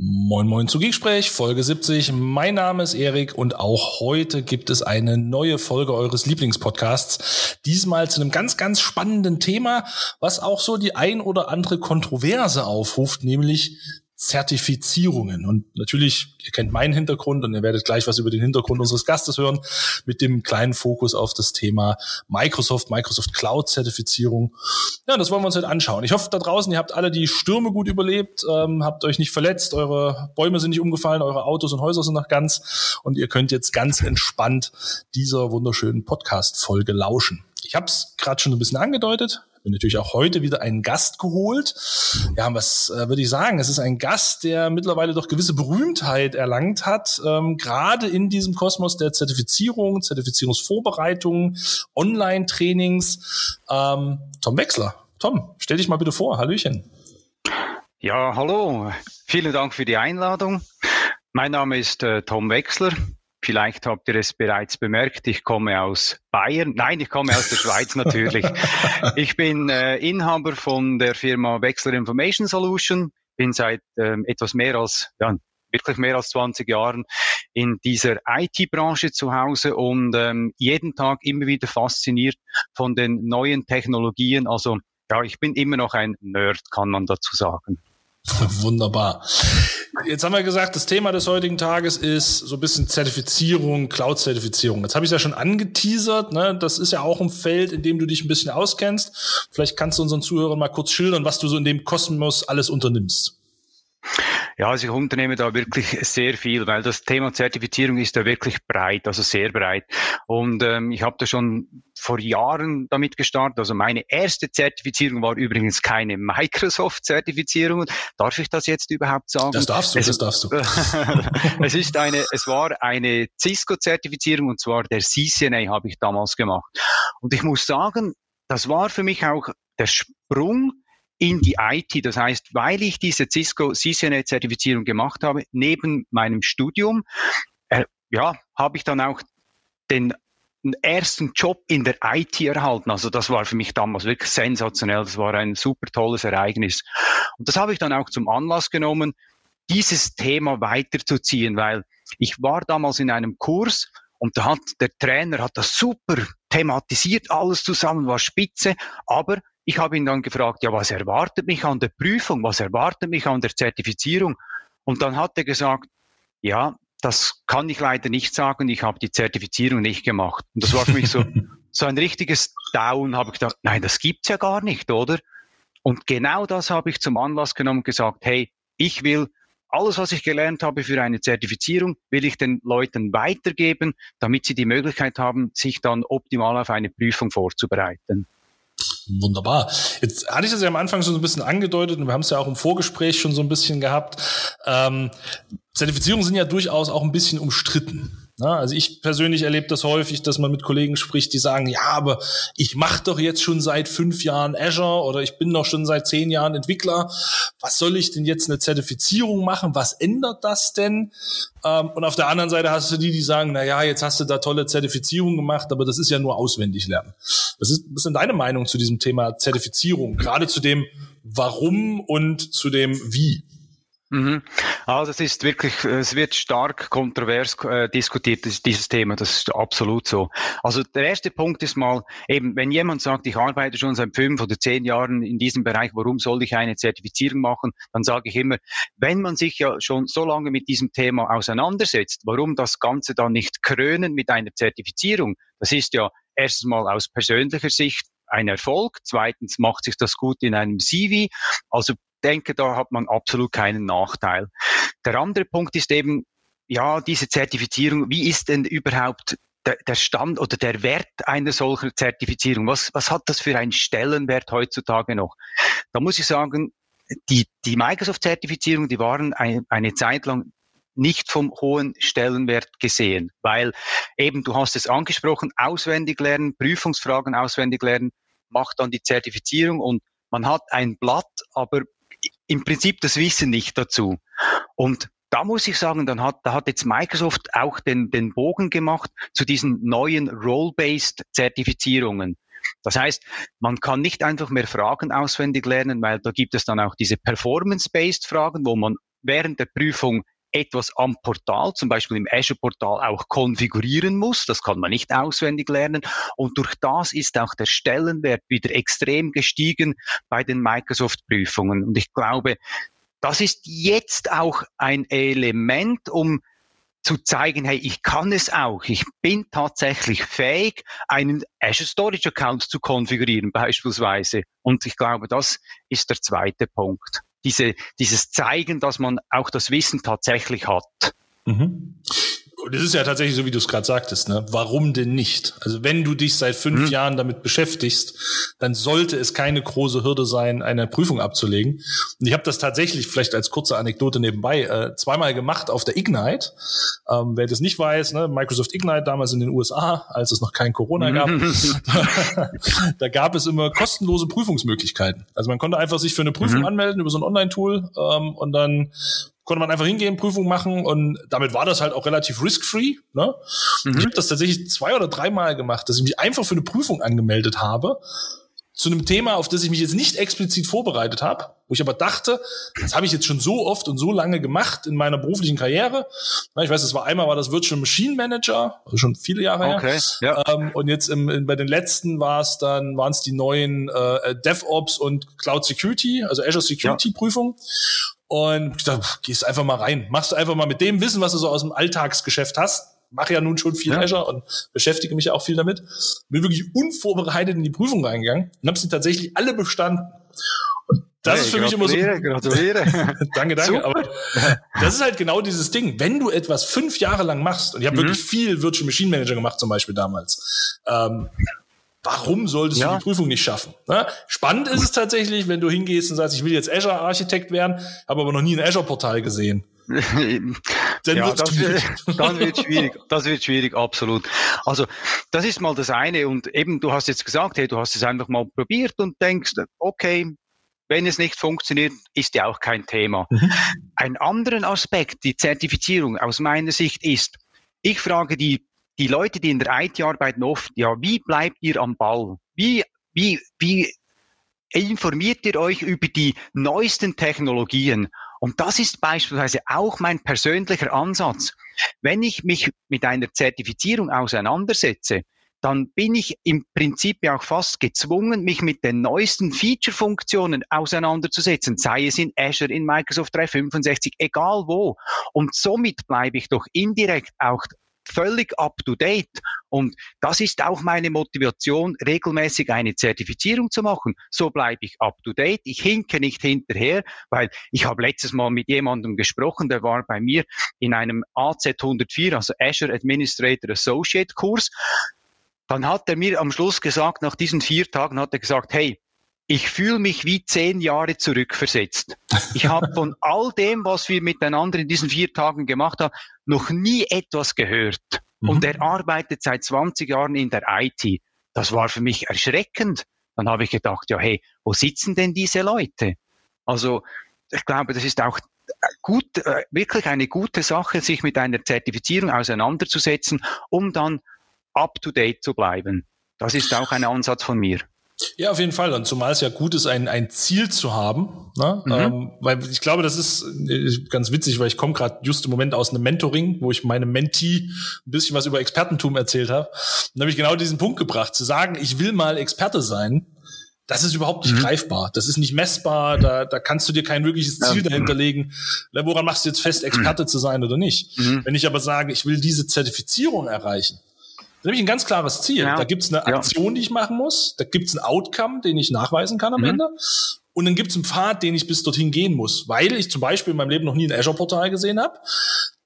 Moin Moin zu Gespräch, Folge 70. Mein Name ist Erik und auch heute gibt es eine neue Folge eures Lieblingspodcasts. Diesmal zu einem ganz, ganz spannenden Thema, was auch so die ein oder andere Kontroverse aufruft, nämlich Zertifizierungen. Und natürlich, ihr kennt meinen Hintergrund und ihr werdet gleich was über den Hintergrund unseres Gastes hören, mit dem kleinen Fokus auf das Thema Microsoft, Microsoft Cloud Zertifizierung. Ja, das wollen wir uns heute anschauen. Ich hoffe da draußen, ihr habt alle die Stürme gut überlebt, ähm, habt euch nicht verletzt, eure Bäume sind nicht umgefallen, eure Autos und Häuser sind noch ganz und ihr könnt jetzt ganz entspannt dieser wunderschönen Podcast-Folge lauschen. Ich habe es gerade schon ein bisschen angedeutet mir natürlich auch heute wieder einen Gast geholt. Ja, was äh, würde ich sagen? Es ist ein Gast, der mittlerweile doch gewisse Berühmtheit erlangt hat, ähm, gerade in diesem Kosmos der Zertifizierung, Zertifizierungsvorbereitung, Online-Trainings. Ähm, Tom Wechsler. Tom, stell dich mal bitte vor. Hallöchen. Ja, hallo. Vielen Dank für die Einladung. Mein Name ist äh, Tom Wechsler. Vielleicht habt ihr es bereits bemerkt, ich komme aus Bayern. Nein, ich komme aus der Schweiz natürlich. Ich bin äh, Inhaber von der Firma Wechsler Information Solution, bin seit ähm, etwas mehr als, ja, wirklich mehr als 20 Jahren in dieser IT-Branche zu Hause und ähm, jeden Tag immer wieder fasziniert von den neuen Technologien. Also ja, ich bin immer noch ein Nerd, kann man dazu sagen. Wunderbar. Jetzt haben wir gesagt, das Thema des heutigen Tages ist so ein bisschen Zertifizierung, Cloud-Zertifizierung. Jetzt habe ich es ja schon angeteasert. Ne? Das ist ja auch ein Feld, in dem du dich ein bisschen auskennst. Vielleicht kannst du unseren Zuhörern mal kurz schildern, was du so in dem Kosmos alles unternimmst. Ja, also ich unternehme da wirklich sehr viel, weil das Thema Zertifizierung ist da wirklich breit, also sehr breit. Und ähm, ich habe da schon vor Jahren damit gestartet. Also meine erste Zertifizierung war übrigens keine Microsoft-Zertifizierung. Darf ich das jetzt überhaupt sagen? Das darfst du, es, das darfst du. es ist eine, es war eine Cisco-Zertifizierung und zwar der CCNA habe ich damals gemacht. Und ich muss sagen, das war für mich auch der Sprung in die IT. Das heißt, weil ich diese Cisco CCNA-Zertifizierung gemacht habe, neben meinem Studium, äh, ja, habe ich dann auch den ersten Job in der IT erhalten. Also das war für mich damals wirklich sensationell. Das war ein super tolles Ereignis. Und das habe ich dann auch zum Anlass genommen, dieses Thema weiterzuziehen, weil ich war damals in einem Kurs und da hat der Trainer hat das super thematisiert, alles zusammen war spitze, aber ich habe ihn dann gefragt, ja, was erwartet mich an der Prüfung, was erwartet mich an der Zertifizierung? Und dann hat er gesagt, ja, das kann ich leider nicht sagen, ich habe die Zertifizierung nicht gemacht. Und das war für mich so, so ein richtiges Down, habe ich gedacht, nein, das gibt's ja gar nicht, oder? Und genau das habe ich zum Anlass genommen und gesagt, hey, ich will alles, was ich gelernt habe für eine Zertifizierung, will ich den Leuten weitergeben, damit sie die Möglichkeit haben, sich dann optimal auf eine Prüfung vorzubereiten. Wunderbar. Jetzt hatte ich das ja am Anfang schon so ein bisschen angedeutet und wir haben es ja auch im Vorgespräch schon so ein bisschen gehabt. Ähm, Zertifizierungen sind ja durchaus auch ein bisschen umstritten. Na, also ich persönlich erlebe das häufig, dass man mit Kollegen spricht, die sagen, ja, aber ich mache doch jetzt schon seit fünf Jahren Azure oder ich bin doch schon seit zehn Jahren Entwickler. Was soll ich denn jetzt eine Zertifizierung machen? Was ändert das denn? Ähm, und auf der anderen Seite hast du die, die sagen, na ja, jetzt hast du da tolle Zertifizierung gemacht, aber das ist ja nur auswendig lernen. Was ist, was ist deine Meinung zu diesem Thema Zertifizierung? Gerade zu dem Warum und zu dem Wie? Mhm. Also es ist wirklich, es wird stark kontrovers äh, diskutiert, dieses Thema, das ist absolut so. Also der erste Punkt ist mal, eben, wenn jemand sagt, ich arbeite schon seit fünf oder zehn Jahren in diesem Bereich, warum soll ich eine Zertifizierung machen? Dann sage ich immer, wenn man sich ja schon so lange mit diesem Thema auseinandersetzt, warum das Ganze dann nicht krönen mit einer Zertifizierung? Das ist ja erstens mal aus persönlicher Sicht ein Erfolg. Zweitens macht sich das gut in einem CV. Also denke, da hat man absolut keinen Nachteil. Der andere Punkt ist eben, ja, diese Zertifizierung, wie ist denn überhaupt der, Stand oder der Wert einer solchen Zertifizierung? Was, was hat das für einen Stellenwert heutzutage noch? Da muss ich sagen, die, die Microsoft-Zertifizierung, die waren ein, eine Zeit lang nicht vom hohen Stellenwert gesehen, weil eben, du hast es angesprochen, auswendig lernen, Prüfungsfragen auswendig lernen, macht dann die Zertifizierung und man hat ein Blatt, aber im Prinzip das Wissen nicht dazu. Und da muss ich sagen, dann hat, da hat jetzt Microsoft auch den, den Bogen gemacht zu diesen neuen Role-Based Zertifizierungen. Das heißt, man kann nicht einfach mehr Fragen auswendig lernen, weil da gibt es dann auch diese Performance-Based Fragen, wo man während der Prüfung etwas am Portal, zum Beispiel im Azure-Portal auch konfigurieren muss. Das kann man nicht auswendig lernen. Und durch das ist auch der Stellenwert wieder extrem gestiegen bei den Microsoft-Prüfungen. Und ich glaube, das ist jetzt auch ein Element, um zu zeigen, hey, ich kann es auch. Ich bin tatsächlich fähig, einen Azure Storage Account zu konfigurieren beispielsweise. Und ich glaube, das ist der zweite Punkt diese, dieses Zeigen, dass man auch das Wissen tatsächlich hat. Mhm. Und es ist ja tatsächlich so, wie du es gerade sagtest, ne? Warum denn nicht? Also wenn du dich seit fünf mhm. Jahren damit beschäftigst, dann sollte es keine große Hürde sein, eine Prüfung abzulegen. Und ich habe das tatsächlich, vielleicht als kurze Anekdote nebenbei, äh, zweimal gemacht auf der Ignite. Ähm, wer das nicht weiß, ne? Microsoft Ignite damals in den USA, als es noch kein Corona gab, da, da gab es immer kostenlose Prüfungsmöglichkeiten. Also man konnte einfach sich für eine Prüfung mhm. anmelden über so ein Online-Tool ähm, und dann konnte man einfach hingehen, Prüfung machen und damit war das halt auch relativ risk-free. Ne? Mhm. Ich habe das tatsächlich zwei oder dreimal gemacht, dass ich mich einfach für eine Prüfung angemeldet habe zu einem Thema, auf das ich mich jetzt nicht explizit vorbereitet habe, wo ich aber dachte, das habe ich jetzt schon so oft und so lange gemacht in meiner beruflichen Karriere. Ich weiß, das war einmal war das Virtual Machine Manager, also schon viele Jahre okay, her. Ja. Ähm, und jetzt im, in, bei den letzten war es dann waren es die neuen äh, DevOps und Cloud Security, also Azure Security Prüfung. Und ich dachte, gehst einfach mal rein. Machst du einfach mal mit dem Wissen, was du so aus dem Alltagsgeschäft hast. Mache ja nun schon viel ja. Azure und beschäftige mich auch viel damit. Bin wirklich unvorbereitet in die Prüfung reingegangen und habe sie tatsächlich alle bestanden. Und das hey, ist für mich immer so. Gratuliere. danke, danke. Super. Aber das ist halt genau dieses Ding. Wenn du etwas fünf Jahre lang machst, und ich habe mhm. wirklich viel Virtual Machine Manager gemacht, zum Beispiel damals, ähm, Warum solltest ja. du die Prüfung nicht schaffen? Ne? Spannend ist es tatsächlich, wenn du hingehst und sagst, ich will jetzt Azure-Architekt werden, habe aber noch nie ein Azure-Portal gesehen. dann, ja, das wird, dann wird schwierig. Das wird schwierig, absolut. Also, das ist mal das eine. Und eben, du hast jetzt gesagt, hey, du hast es einfach mal probiert und denkst, okay, wenn es nicht funktioniert, ist ja auch kein Thema. Mhm. Ein anderen Aspekt, die Zertifizierung aus meiner Sicht ist, ich frage die die Leute, die in der IT arbeiten, oft, ja, wie bleibt ihr am Ball? Wie, wie, wie informiert ihr euch über die neuesten Technologien? Und das ist beispielsweise auch mein persönlicher Ansatz. Wenn ich mich mit einer Zertifizierung auseinandersetze, dann bin ich im Prinzip auch fast gezwungen, mich mit den neuesten Feature-Funktionen auseinanderzusetzen, sei es in Azure, in Microsoft 365, egal wo. Und somit bleibe ich doch indirekt auch völlig up to date. Und das ist auch meine Motivation, regelmäßig eine Zertifizierung zu machen. So bleibe ich up to date. Ich hinke nicht hinterher, weil ich habe letztes Mal mit jemandem gesprochen, der war bei mir in einem AZ 104, also Azure Administrator Associate Kurs. Dann hat er mir am Schluss gesagt, nach diesen vier Tagen hat er gesagt, hey, ich fühle mich wie zehn Jahre zurückversetzt. Ich habe von all dem, was wir miteinander in diesen vier Tagen gemacht haben, noch nie etwas gehört. Mhm. Und er arbeitet seit 20 Jahren in der IT. Das war für mich erschreckend. Dann habe ich gedacht, ja, hey, wo sitzen denn diese Leute? Also, ich glaube, das ist auch gut, äh, wirklich eine gute Sache, sich mit einer Zertifizierung auseinanderzusetzen, um dann up to date zu bleiben. Das ist auch ein Ansatz von mir. Ja, auf jeden Fall. Und zumal es ja gut ist, ein, ein Ziel zu haben. Ne? Mhm. Ähm, weil ich glaube, das ist äh, ganz witzig, weil ich komme gerade just im Moment aus einem Mentoring, wo ich meinem Mentee ein bisschen was über Expertentum erzählt habe. Und habe ich genau diesen Punkt gebracht, zu sagen, ich will mal Experte sein. Das ist überhaupt nicht mhm. greifbar. Das ist nicht messbar. Da, da kannst du dir kein wirkliches Ziel ja. dahinter legen. Woran machst du jetzt fest, Experte mhm. zu sein oder nicht? Mhm. Wenn ich aber sage, ich will diese Zertifizierung erreichen, nämlich ein ganz klares Ziel. Ja. Da gibt's eine Aktion, ja. die ich machen muss. Da gibt's ein Outcome, den ich nachweisen kann am mhm. Ende. Und dann gibt's einen Pfad, den ich bis dorthin gehen muss, weil ich zum Beispiel in meinem Leben noch nie ein Azure-Portal gesehen habe.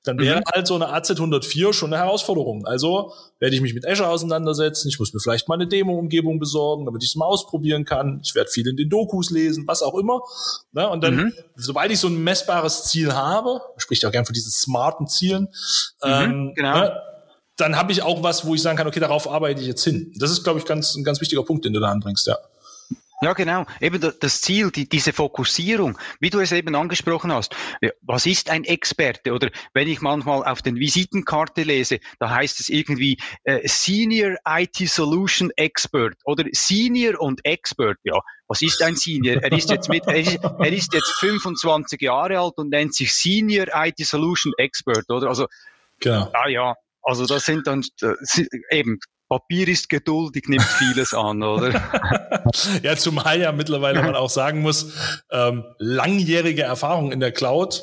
Dann wäre mhm. halt so eine AZ104 schon eine Herausforderung. Also werde ich mich mit Azure auseinandersetzen. Ich muss mir vielleicht mal eine Demo-Umgebung besorgen, damit ich es mal ausprobieren kann. Ich werde viel in den Dokus lesen, was auch immer. Ne? Und dann, mhm. sobald ich so ein messbares Ziel habe, spricht auch gern von diesen smarten Zielen, mhm, ähm, genau. ne? Dann habe ich auch was, wo ich sagen kann, okay, darauf arbeite ich jetzt hin. Das ist, glaube ich, ganz, ein ganz wichtiger Punkt, den du da anbringst, ja. Ja, genau. Eben das Ziel, die, diese Fokussierung, wie du es eben angesprochen hast. Was ist ein Experte? Oder wenn ich manchmal auf den Visitenkarte lese, da heißt es irgendwie äh, Senior IT Solution Expert oder Senior und Expert. Ja, was ist ein Senior? Er ist jetzt mit, er ist, er ist jetzt 25 Jahre alt und nennt sich Senior IT Solution Expert, oder? Also, genau. Ah, ja, also das sind dann eben Papier ist geduldig, nimmt vieles an, oder? ja, zumal ja mittlerweile man auch sagen muss, ähm, langjährige Erfahrung in der Cloud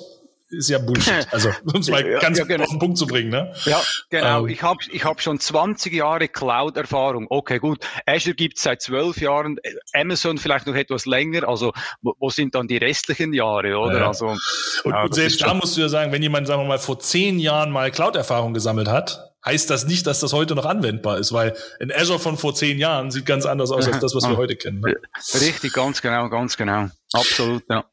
ist ja Bullshit. Also, um es mal ja, ganz ja, genau. auf den Punkt zu bringen. Ne? Ja, genau. Ähm, ich habe ich hab schon 20 Jahre Cloud-Erfahrung. Okay, gut. Azure gibt es seit zwölf Jahren, Amazon vielleicht noch etwas länger. Also, wo, wo sind dann die restlichen Jahre, oder? Ja. Also, und, und selbst da musst du ja sagen, wenn jemand, sagen wir mal, vor zehn Jahren mal Cloud-Erfahrung gesammelt hat, heißt das nicht, dass das heute noch anwendbar ist, weil ein Azure von vor zehn Jahren sieht ganz anders aus als das, was wir heute kennen. Ne? Richtig, ganz genau, ganz genau. Absolut, ja.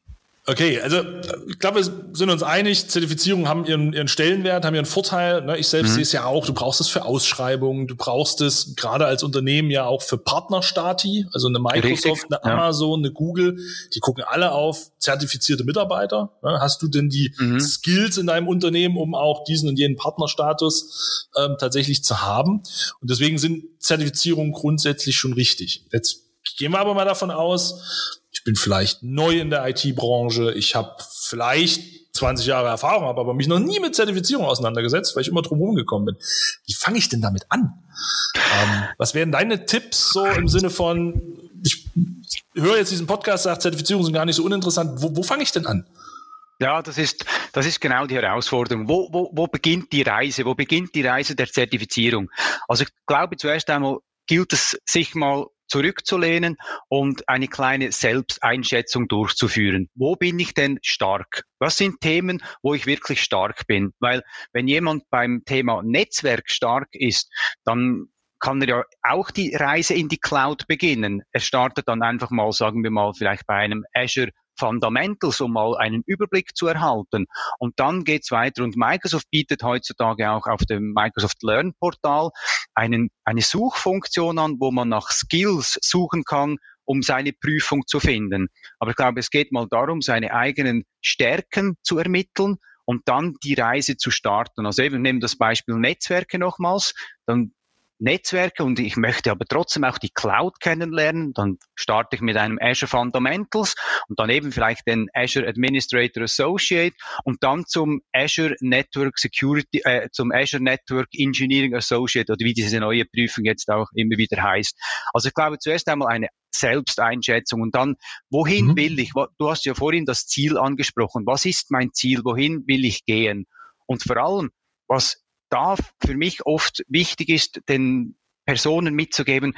Okay, also ich glaube, wir sind uns einig, Zertifizierungen haben ihren, ihren Stellenwert, haben ihren Vorteil. Ne? Ich selbst mhm. sehe es ja auch, du brauchst es für Ausschreibungen, du brauchst es gerade als Unternehmen ja auch für Partnerstati, also eine Microsoft, Richtig, eine Amazon, ja. eine Google, die gucken alle auf zertifizierte Mitarbeiter. Ne? Hast du denn die mhm. Skills in deinem Unternehmen, um auch diesen und jenen Partnerstatus ähm, tatsächlich zu haben? Und deswegen sind Zertifizierungen grundsätzlich schon richtig. Jetzt gehen wir aber mal davon aus, ich bin vielleicht neu in der IT-Branche, ich habe vielleicht 20 Jahre Erfahrung, habe aber mich noch nie mit Zertifizierung auseinandergesetzt, weil ich immer drum gekommen bin. Wie fange ich denn damit an? Ähm, was wären deine Tipps so im Sinne von, ich höre jetzt diesen Podcast, sagt, Zertifizierungen sind gar nicht so uninteressant. Wo, wo fange ich denn an? Ja, das ist, das ist genau die Herausforderung. Wo, wo, wo beginnt die Reise? Wo beginnt die Reise der Zertifizierung? Also ich glaube zuerst einmal gilt es, sich mal zurückzulehnen und eine kleine Selbsteinschätzung durchzuführen. Wo bin ich denn stark? Was sind Themen, wo ich wirklich stark bin? Weil wenn jemand beim Thema Netzwerk stark ist, dann kann er ja auch die Reise in die Cloud beginnen. Er startet dann einfach mal, sagen wir mal, vielleicht bei einem Azure Fundamentals, um mal einen Überblick zu erhalten. Und dann geht's weiter. Und Microsoft bietet heutzutage auch auf dem Microsoft Learn Portal einen, eine Suchfunktion an, wo man nach Skills suchen kann, um seine Prüfung zu finden. Aber ich glaube, es geht mal darum, seine eigenen Stärken zu ermitteln und dann die Reise zu starten. Also eben nehmen das Beispiel Netzwerke nochmals, dann Netzwerke und ich möchte aber trotzdem auch die Cloud kennenlernen, dann starte ich mit einem Azure Fundamentals und dann eben vielleicht den Azure Administrator Associate und dann zum Azure Network Security, äh, zum Azure Network Engineering Associate oder wie diese neue Prüfung jetzt auch immer wieder heißt. Also ich glaube zuerst einmal eine Selbsteinschätzung und dann, wohin mhm. will ich? Du hast ja vorhin das Ziel angesprochen. Was ist mein Ziel? Wohin will ich gehen? Und vor allem, was da für mich oft wichtig ist, den Personen mitzugeben,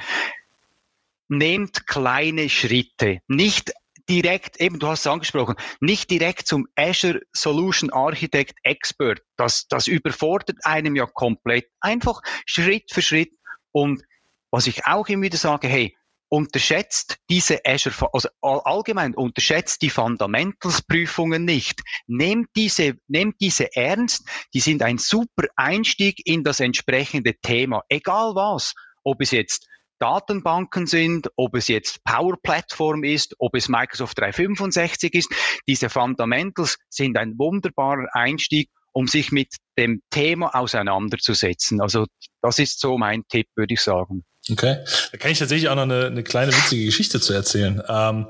nehmt kleine Schritte, nicht direkt, eben du hast es angesprochen, nicht direkt zum Azure Solution Architect Expert. Das, das überfordert einem ja komplett. Einfach Schritt für Schritt. Und was ich auch immer wieder sage, hey, unterschätzt diese Azure, also allgemein unterschätzt die Fundamentals-Prüfungen nicht. Nehmt diese, nehmt diese ernst. Die sind ein super Einstieg in das entsprechende Thema. Egal was. Ob es jetzt Datenbanken sind, ob es jetzt Power Platform ist, ob es Microsoft 365 ist. Diese Fundamentals sind ein wunderbarer Einstieg, um sich mit dem Thema auseinanderzusetzen. Also das ist so mein Tipp, würde ich sagen. Okay, da kann ich tatsächlich auch noch eine, eine kleine witzige Geschichte zu erzählen. Ähm,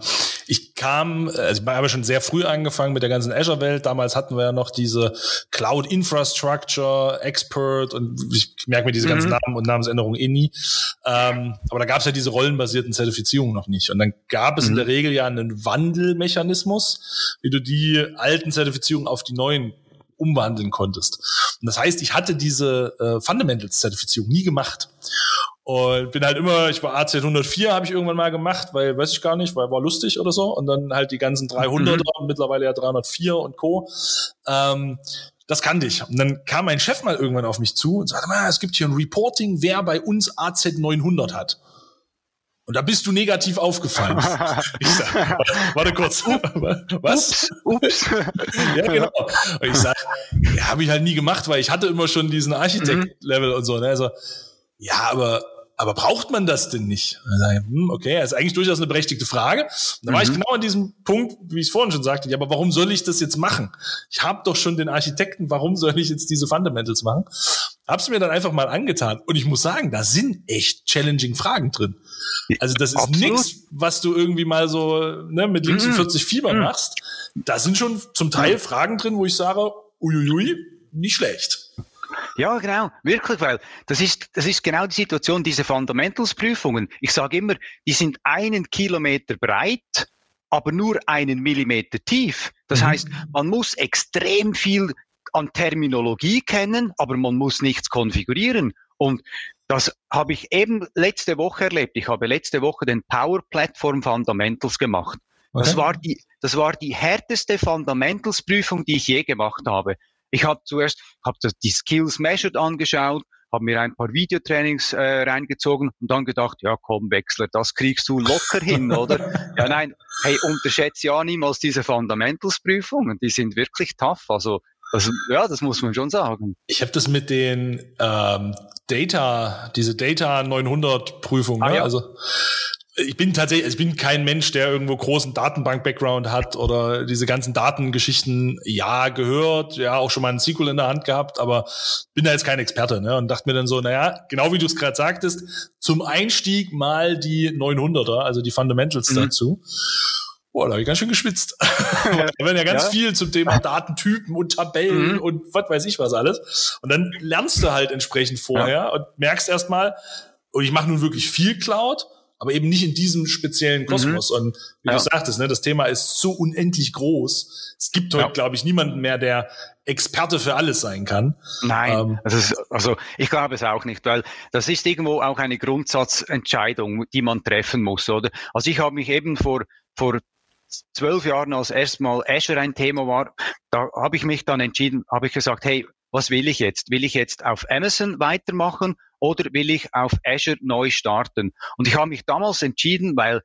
ich kam, also ich habe schon sehr früh angefangen mit der ganzen Azure-Welt. Damals hatten wir ja noch diese Cloud Infrastructure Expert und ich merke mir diese ganzen mhm. Namen und Namensänderungen eh nie. Ähm, aber da gab es ja diese rollenbasierten Zertifizierungen noch nicht. Und dann gab es mhm. in der Regel ja einen Wandelmechanismus, wie du die alten Zertifizierungen auf die neuen umwandeln konntest. Und das heißt, ich hatte diese äh, Fundamentals-Zertifizierung nie gemacht. Und bin halt immer, ich war AZ 104, habe ich irgendwann mal gemacht, weil weiß ich gar nicht, weil war lustig oder so. Und dann halt die ganzen 300er, mhm. mittlerweile ja 304 und Co. Ähm, das kannte ich. Und dann kam mein Chef mal irgendwann auf mich zu und sagte, mal, es gibt hier ein Reporting, wer bei uns AZ 900 hat. Und da bist du negativ aufgefallen. ich sag, warte kurz. Was? Ups. ja, genau. Und ich sag, ja, habe ich halt nie gemacht, weil ich hatte immer schon diesen Architekt-Level und so. Ne? Also, ja, aber aber braucht man das denn nicht? Hm, okay, das ist eigentlich durchaus eine berechtigte Frage. Und da war mhm. ich genau an diesem Punkt, wie ich es vorhin schon sagte, ja, aber warum soll ich das jetzt machen? Ich habe doch schon den Architekten, warum soll ich jetzt diese Fundamentals machen? Hab's mir dann einfach mal angetan und ich muss sagen, da sind echt challenging Fragen drin. Also das ist nichts, was du irgendwie mal so ne, mit links mhm. 40 Fieber mhm. machst. Da sind schon zum Teil Fragen drin, wo ich sage, uiuiui, nicht schlecht. Ja, genau, wirklich, weil das ist, das ist genau die Situation, diese Fundamentals-Prüfungen. Ich sage immer, die sind einen Kilometer breit, aber nur einen Millimeter tief. Das mhm. heißt, man muss extrem viel an Terminologie kennen, aber man muss nichts konfigurieren. Und das habe ich eben letzte Woche erlebt. Ich habe letzte Woche den Power Platform Fundamentals gemacht. Okay. Das war die, das war die härteste Fundamentals Prüfung, die ich je gemacht habe. Ich habe zuerst hab die Skills Measured angeschaut, habe mir ein paar Videotrainings äh, reingezogen und dann gedacht, ja komm Wechsler, das kriegst du locker hin, oder? Ja nein, hey, unterschätze ja niemals diese Fundamentals-Prüfungen, die sind wirklich tough, also also, ja, das muss man schon sagen. Ich habe das mit den ähm, Data, diese Data 900 Prüfungen, ah, ne? ja. also ich bin tatsächlich, ich bin kein Mensch, der irgendwo großen Datenbank-Background hat oder diese ganzen Datengeschichten, ja, gehört, ja, auch schon mal einen SQL in der Hand gehabt, aber bin da jetzt kein Experte, ne, und dachte mir dann so, naja, genau wie du es gerade sagtest, zum Einstieg mal die 900er, also die Fundamentals mhm. dazu. Boah, da habe ich ganz schön geschwitzt. da werden ja ganz ja. viel zum Thema Datentypen und Tabellen mhm. und was weiß ich was alles. Und dann lernst du halt entsprechend vorher ja. und merkst erstmal, und ich mache nun wirklich viel Cloud, aber eben nicht in diesem speziellen Kosmos. Mhm. Und wie ja. du sagtest, ne, das Thema ist so unendlich groß. Es gibt heute, ja. glaube ich, niemanden mehr, der Experte für alles sein kann. Nein, ähm, ist, also ich glaube es auch nicht, weil das ist irgendwo auch eine Grundsatzentscheidung, die man treffen muss, oder? Also ich habe mich eben vor vor zwölf Jahren, als erstmal Azure ein Thema war, da habe ich mich dann entschieden, habe ich gesagt, hey, was will ich jetzt? Will ich jetzt auf Amazon weitermachen oder will ich auf Azure neu starten? Und ich habe mich damals entschieden, weil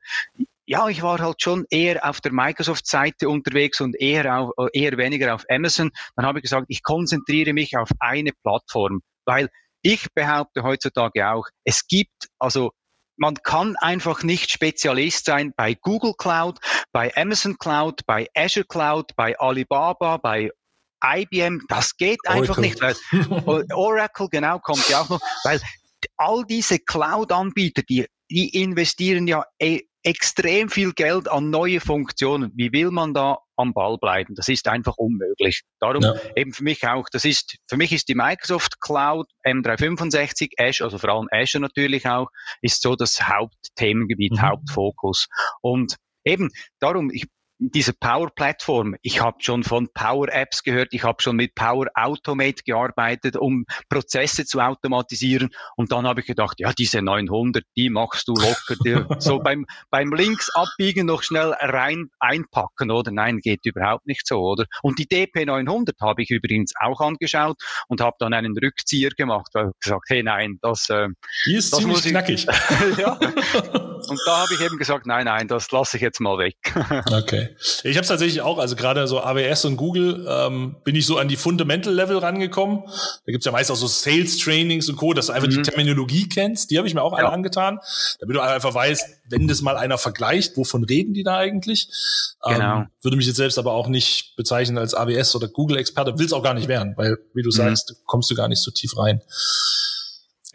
ja, ich war halt schon eher auf der Microsoft-Seite unterwegs und eher, auf, eher weniger auf Amazon. Dann habe ich gesagt, ich konzentriere mich auf eine Plattform, weil ich behaupte heutzutage auch, es gibt also man kann einfach nicht Spezialist sein bei Google Cloud, bei Amazon Cloud, bei Azure Cloud, bei Alibaba, bei IBM, das geht einfach nicht. Weil Oracle, genau, kommt ja auch noch, weil all diese Cloud-Anbieter, die, die investieren ja e extrem viel Geld an neue Funktionen. Wie will man da am Ball bleiben? Das ist einfach unmöglich. Darum ja. eben für mich auch, das ist, für mich ist die Microsoft Cloud M365, Azure, also vor allem Azure natürlich auch, ist so das Hauptthemengebiet, mhm. Hauptfokus. Und eben darum, ich diese Power-Plattform, ich habe schon von Power-Apps gehört, ich habe schon mit Power Automate gearbeitet, um Prozesse zu automatisieren. Und dann habe ich gedacht, ja, diese 900, die machst du locker. Die, so beim, beim Links abbiegen noch schnell rein einpacken, oder? Nein, geht überhaupt nicht so, oder? Und die DP 900 habe ich übrigens auch angeschaut und habe dann einen Rückzieher gemacht, weil ich gesagt, hey, nein, das, äh, die ist das ziemlich muss ich, knackig. ja. Und da habe ich eben gesagt, nein, nein, das lasse ich jetzt mal weg. okay. Ich habe es tatsächlich auch, also gerade so AWS und Google, ähm, bin ich so an die Fundamental-Level rangekommen. Da gibt's ja meist auch so Sales-Trainings und Co., dass du einfach mhm. die Terminologie kennst. Die habe ich mir auch alle angetan, damit du einfach weißt, wenn das mal einer vergleicht, wovon reden die da eigentlich? Ähm, genau. Ähm, würde mich jetzt selbst aber auch nicht bezeichnen als AWS oder Google-Experte, will es auch gar nicht werden, weil, wie du mhm. sagst, kommst du gar nicht so tief rein.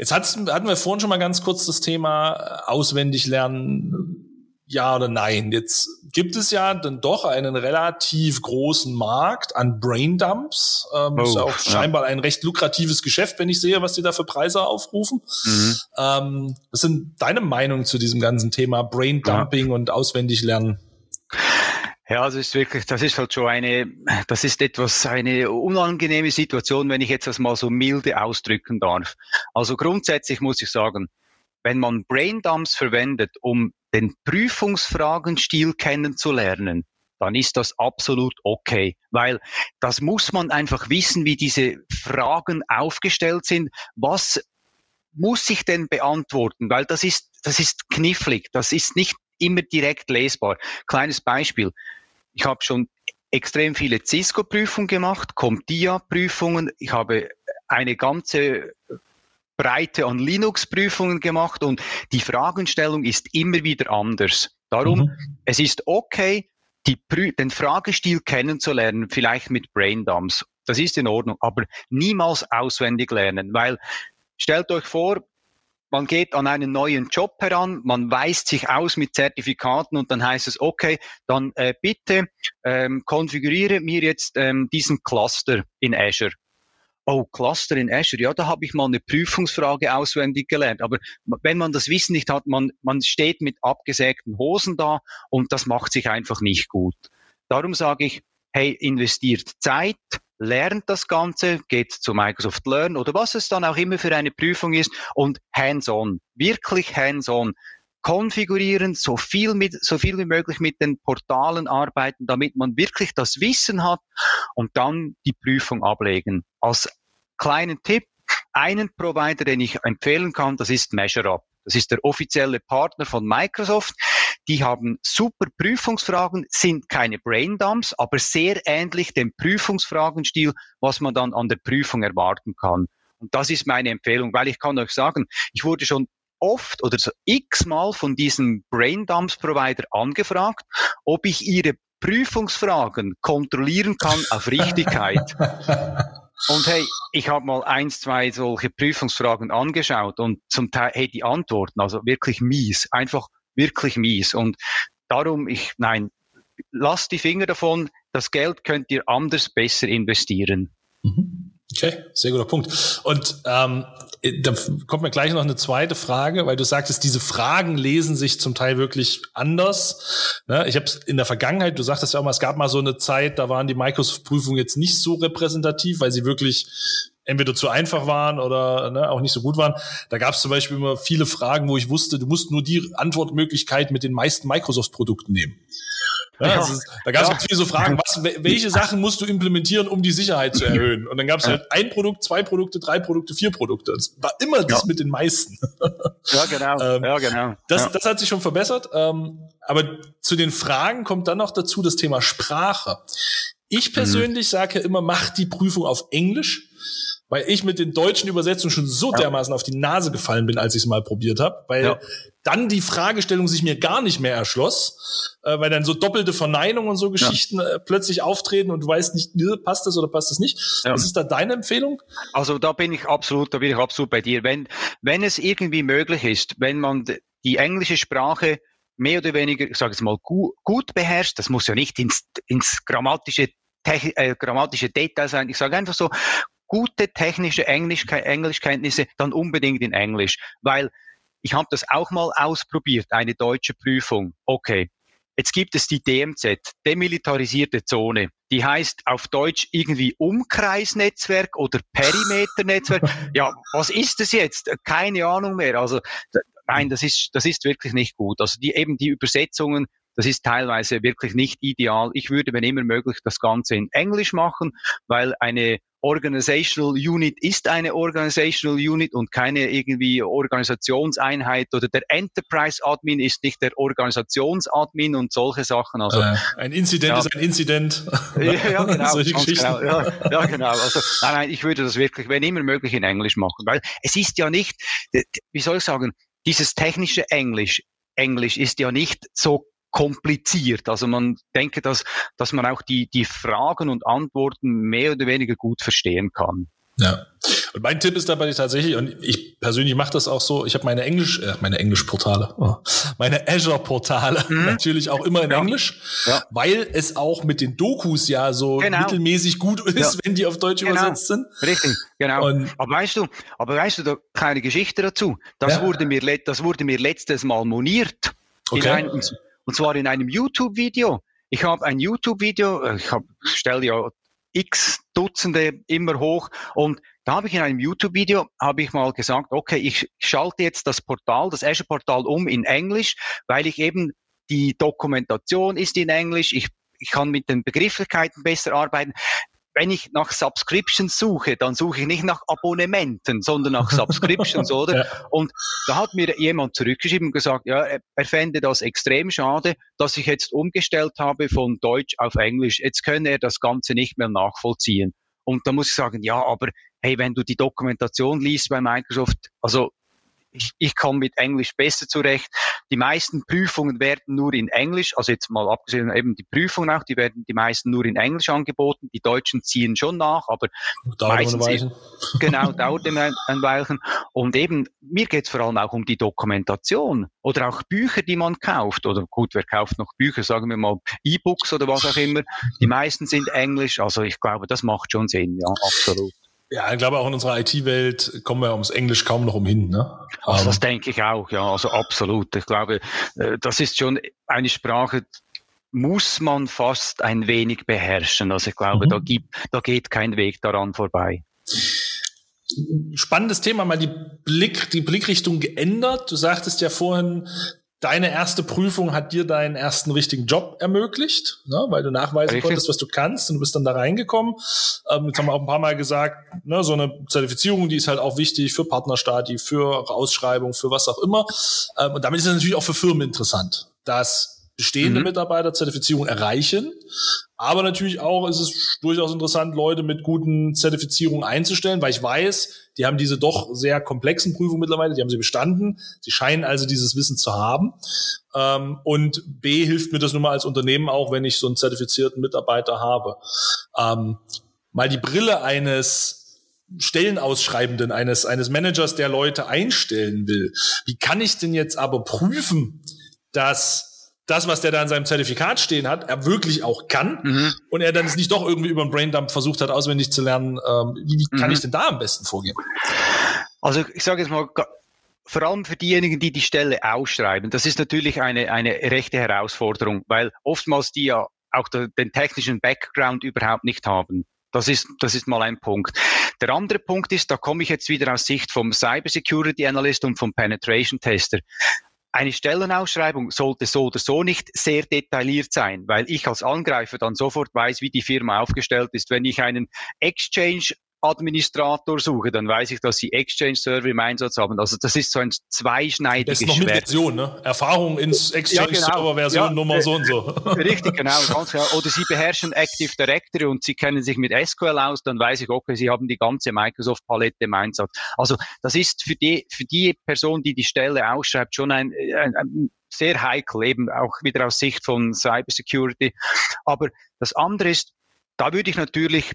Jetzt hatten wir vorhin schon mal ganz kurz das Thema äh, auswendig lernen ja oder nein. Jetzt gibt es ja dann doch einen relativ großen Markt an Braindumps. Ähm, oh, ist ja auch scheinbar ein recht lukratives Geschäft, wenn ich sehe, was die da für Preise aufrufen. Mhm. Ähm, was sind deine Meinungen zu diesem ganzen Thema Braindumping ja. und auswendig lernen? Ja, das ist wirklich, das ist halt schon eine, das ist etwas, eine unangenehme Situation, wenn ich jetzt das mal so milde ausdrücken darf. Also grundsätzlich muss ich sagen, wenn man Braindumps verwendet, um den Prüfungsfragenstil kennenzulernen, dann ist das absolut okay, weil das muss man einfach wissen, wie diese Fragen aufgestellt sind. Was muss ich denn beantworten? Weil das ist, das ist knifflig, das ist nicht immer direkt lesbar. Kleines Beispiel. Ich habe schon extrem viele Cisco-Prüfungen gemacht, CompTIA-Prüfungen. Ich habe eine ganze Breite an Linux-Prüfungen gemacht und die Fragestellung ist immer wieder anders. Darum, mhm. es ist okay, den Fragestil kennenzulernen, vielleicht mit Braindumps. Das ist in Ordnung, aber niemals auswendig lernen, weil stellt euch vor, man geht an einen neuen Job heran, man weist sich aus mit Zertifikaten und dann heißt es, okay, dann äh, bitte ähm, konfiguriere mir jetzt ähm, diesen Cluster in Azure. Oh, Cluster in Azure, ja, da habe ich mal eine Prüfungsfrage auswendig gelernt. Aber wenn man das Wissen nicht hat, man, man steht mit abgesägten Hosen da und das macht sich einfach nicht gut. Darum sage ich, hey, investiert Zeit, lernt das Ganze, geht zu Microsoft Learn oder was es dann auch immer für eine Prüfung ist und hands-on, wirklich hands-on konfigurieren, so viel mit, so viel wie möglich mit den Portalen arbeiten, damit man wirklich das Wissen hat und dann die Prüfung ablegen. Als kleinen Tipp, einen Provider, den ich empfehlen kann, das ist MeasureUp. Das ist der offizielle Partner von Microsoft. Die haben super Prüfungsfragen, sind keine Braindumps, aber sehr ähnlich dem Prüfungsfragenstil, was man dann an der Prüfung erwarten kann. Und das ist meine Empfehlung, weil ich kann euch sagen, ich wurde schon oft oder so x-mal von diesem Braindumps-Provider angefragt, ob ich ihre Prüfungsfragen kontrollieren kann auf Richtigkeit. Und hey, ich habe mal eins, zwei solche Prüfungsfragen angeschaut und zum Teil, hey, die Antworten, also wirklich mies, einfach wirklich mies. Und darum, ich, nein, lasst die Finger davon. Das Geld könnt ihr anders besser investieren. Mhm. Okay, sehr guter Punkt. Und ähm, da kommt mir gleich noch eine zweite Frage, weil du sagtest, diese Fragen lesen sich zum Teil wirklich anders. Ne? Ich habe es in der Vergangenheit, du sagtest ja auch mal, es gab mal so eine Zeit, da waren die Microsoft-Prüfungen jetzt nicht so repräsentativ, weil sie wirklich entweder zu einfach waren oder ne, auch nicht so gut waren. Da gab es zum Beispiel immer viele Fragen, wo ich wusste, du musst nur die Antwortmöglichkeit mit den meisten Microsoft-Produkten nehmen. Ja, ja. Ist, da gab es ja. viele so Fragen, was, welche Sachen musst du implementieren, um die Sicherheit zu erhöhen? Und dann gab es halt ein Produkt, zwei Produkte, drei Produkte, vier Produkte. Das war immer das mit den meisten. Ja, genau. ähm, ja, genau. Das, das hat sich schon verbessert. Ähm, aber zu den Fragen kommt dann noch dazu das Thema Sprache. Ich persönlich mhm. sage immer, mach die Prüfung auf Englisch weil ich mit den deutschen Übersetzungen schon so ja. dermaßen auf die Nase gefallen bin, als ich es mal probiert habe, weil ja. dann die Fragestellung sich mir gar nicht mehr erschloss, äh, weil dann so doppelte Verneinungen und so Geschichten ja. äh, plötzlich auftreten und du weißt nicht, passt das oder passt das nicht. Was ist da deine Empfehlung? Also da bin ich absolut, da bin ich absolut bei dir. Wenn, wenn es irgendwie möglich ist, wenn man die englische Sprache mehr oder weniger, ich sage es mal, gut, gut beherrscht, das muss ja nicht ins, ins grammatische äh, grammatische Detail sein. Ich sage einfach so, gute technische Englisch, Englischkenntnisse, dann unbedingt in Englisch. Weil ich habe das auch mal ausprobiert, eine deutsche Prüfung. Okay, Jetzt gibt es die DMZ, demilitarisierte Zone. Die heißt auf Deutsch irgendwie Umkreisnetzwerk oder Perimeternetzwerk. ja, was ist das jetzt? Keine Ahnung mehr. Also nein, das ist das ist wirklich nicht gut. Also die eben die Übersetzungen das ist teilweise wirklich nicht ideal. Ich würde, wenn immer möglich, das Ganze in Englisch machen, weil eine Organizational Unit ist eine Organizational Unit und keine irgendwie Organisationseinheit oder der Enterprise Admin ist nicht der Organisationsadmin und solche Sachen. Also äh, ein Incident ja. ist ein Incident. Ja, genau. genau ja, ja, genau. Also nein, nein, ich würde das wirklich, wenn immer möglich, in Englisch machen, weil es ist ja nicht, wie soll ich sagen, dieses technische Englisch Englisch ist ja nicht so kompliziert. Also man denke, dass, dass man auch die, die Fragen und Antworten mehr oder weniger gut verstehen kann. Ja. Und mein Tipp ist dabei tatsächlich, und ich persönlich mache das auch so, ich habe meine Englisch, äh, meine Englisch-Portale, oh, meine Azure-Portale mhm. natürlich auch immer in ja. Englisch, ja. weil es auch mit den Dokus ja so genau. mittelmäßig gut ist, ja. wenn die auf Deutsch genau. übersetzt sind. Richtig, genau. Und aber weißt du, aber weißt du, da keine Geschichte dazu. Das wurde mir, das wurde mir letztes Mal moniert. Okay. In einem, und zwar in einem YouTube-Video. Ich habe ein YouTube-Video, äh, ich stelle ja x Dutzende immer hoch. Und da habe ich in einem YouTube-Video habe ich mal gesagt, okay, ich schalte jetzt das Portal, das Azure-Portal um in Englisch, weil ich eben die Dokumentation ist in Englisch, ich ich kann mit den Begrifflichkeiten besser arbeiten wenn ich nach Subscriptions suche, dann suche ich nicht nach Abonnementen, sondern nach Subscriptions, oder? Ja. Und da hat mir jemand zurückgeschrieben und gesagt, ja, er fände das extrem schade, dass ich jetzt umgestellt habe von Deutsch auf Englisch. Jetzt könne er das Ganze nicht mehr nachvollziehen. Und da muss ich sagen, ja, aber hey, wenn du die Dokumentation liest bei Microsoft, also ich, ich komme mit Englisch besser zurecht. Die meisten Prüfungen werden nur in Englisch, also jetzt mal abgesehen eben die Prüfungen auch, die werden die meisten nur in Englisch angeboten. Die Deutschen ziehen schon nach, aber dauert meistens ein genau dauert ein, ein Weilchen. Und eben mir geht es vor allem auch um die Dokumentation oder auch Bücher, die man kauft. Oder gut, wer kauft noch Bücher? Sagen wir mal E-Books oder was auch immer. Die meisten sind Englisch. Also ich glaube, das macht schon Sinn, ja, absolut. Ja, ich glaube auch in unserer IT-Welt kommen wir ums Englisch kaum noch umhin. Ne? Also das denke ich auch, ja, also absolut. Ich glaube, äh, das ist schon eine Sprache, muss man fast ein wenig beherrschen. Also ich glaube, mhm. da, gibt, da geht kein Weg daran vorbei. Spannendes Thema, mal die Blick, die Blickrichtung geändert. Du sagtest ja vorhin, deine erste Prüfung hat dir deinen ersten richtigen Job ermöglicht, ne, weil du nachweisen Richtig. konntest, was du kannst und du bist dann da reingekommen. Ähm, jetzt haben wir auch ein paar Mal gesagt, ne, so eine Zertifizierung, die ist halt auch wichtig für Partnerstati, für Ausschreibung, für was auch immer. Ähm, und damit ist es natürlich auch für Firmen interessant, dass bestehende mhm. Mitarbeiter Zertifizierung erreichen. Aber natürlich auch ist es durchaus interessant, Leute mit guten Zertifizierungen einzustellen, weil ich weiß, die haben diese doch sehr komplexen Prüfungen mittlerweile, die haben sie bestanden. Sie scheinen also dieses Wissen zu haben. Ähm, und B hilft mir das nun mal als Unternehmen auch, wenn ich so einen zertifizierten Mitarbeiter habe. Ähm, mal die Brille eines Stellenausschreibenden, eines, eines Managers, der Leute einstellen will. Wie kann ich denn jetzt aber prüfen, dass das, was der da in seinem Zertifikat stehen hat, er wirklich auch kann mhm. und er dann es nicht doch irgendwie über einen Braindump versucht hat, auswendig zu lernen. Ähm, wie, kann mhm. ich denn da am besten vorgehen? Also ich sage jetzt mal, vor allem für diejenigen, die die Stelle ausschreiben, das ist natürlich eine, eine rechte Herausforderung, weil oftmals die ja auch den technischen Background überhaupt nicht haben. Das ist, das ist mal ein Punkt. Der andere Punkt ist, da komme ich jetzt wieder aus Sicht vom Cybersecurity Analyst und vom Penetration Tester. Eine Stellenausschreibung sollte so oder so nicht sehr detailliert sein, weil ich als Angreifer dann sofort weiß, wie die Firma aufgestellt ist. Wenn ich einen Exchange Administrator suche, dann weiß ich, dass sie Exchange-Server im Einsatz haben. Also das ist so ein zweischneidiges Schwert. Das ist noch mit Version, ne? Erfahrung ins Exchange-Server-Version ja, genau. Nummer ja, so und so. Richtig, genau, ganz genau. Oder sie beherrschen Active Directory und sie kennen sich mit SQL aus, dann weiß ich, okay, sie haben die ganze Microsoft-Palette im Einsatz. Also das ist für die, für die Person, die die Stelle ausschreibt, schon ein, ein, ein sehr heikel, eben auch wieder aus Sicht von Cybersecurity. Aber das andere ist, da würde ich natürlich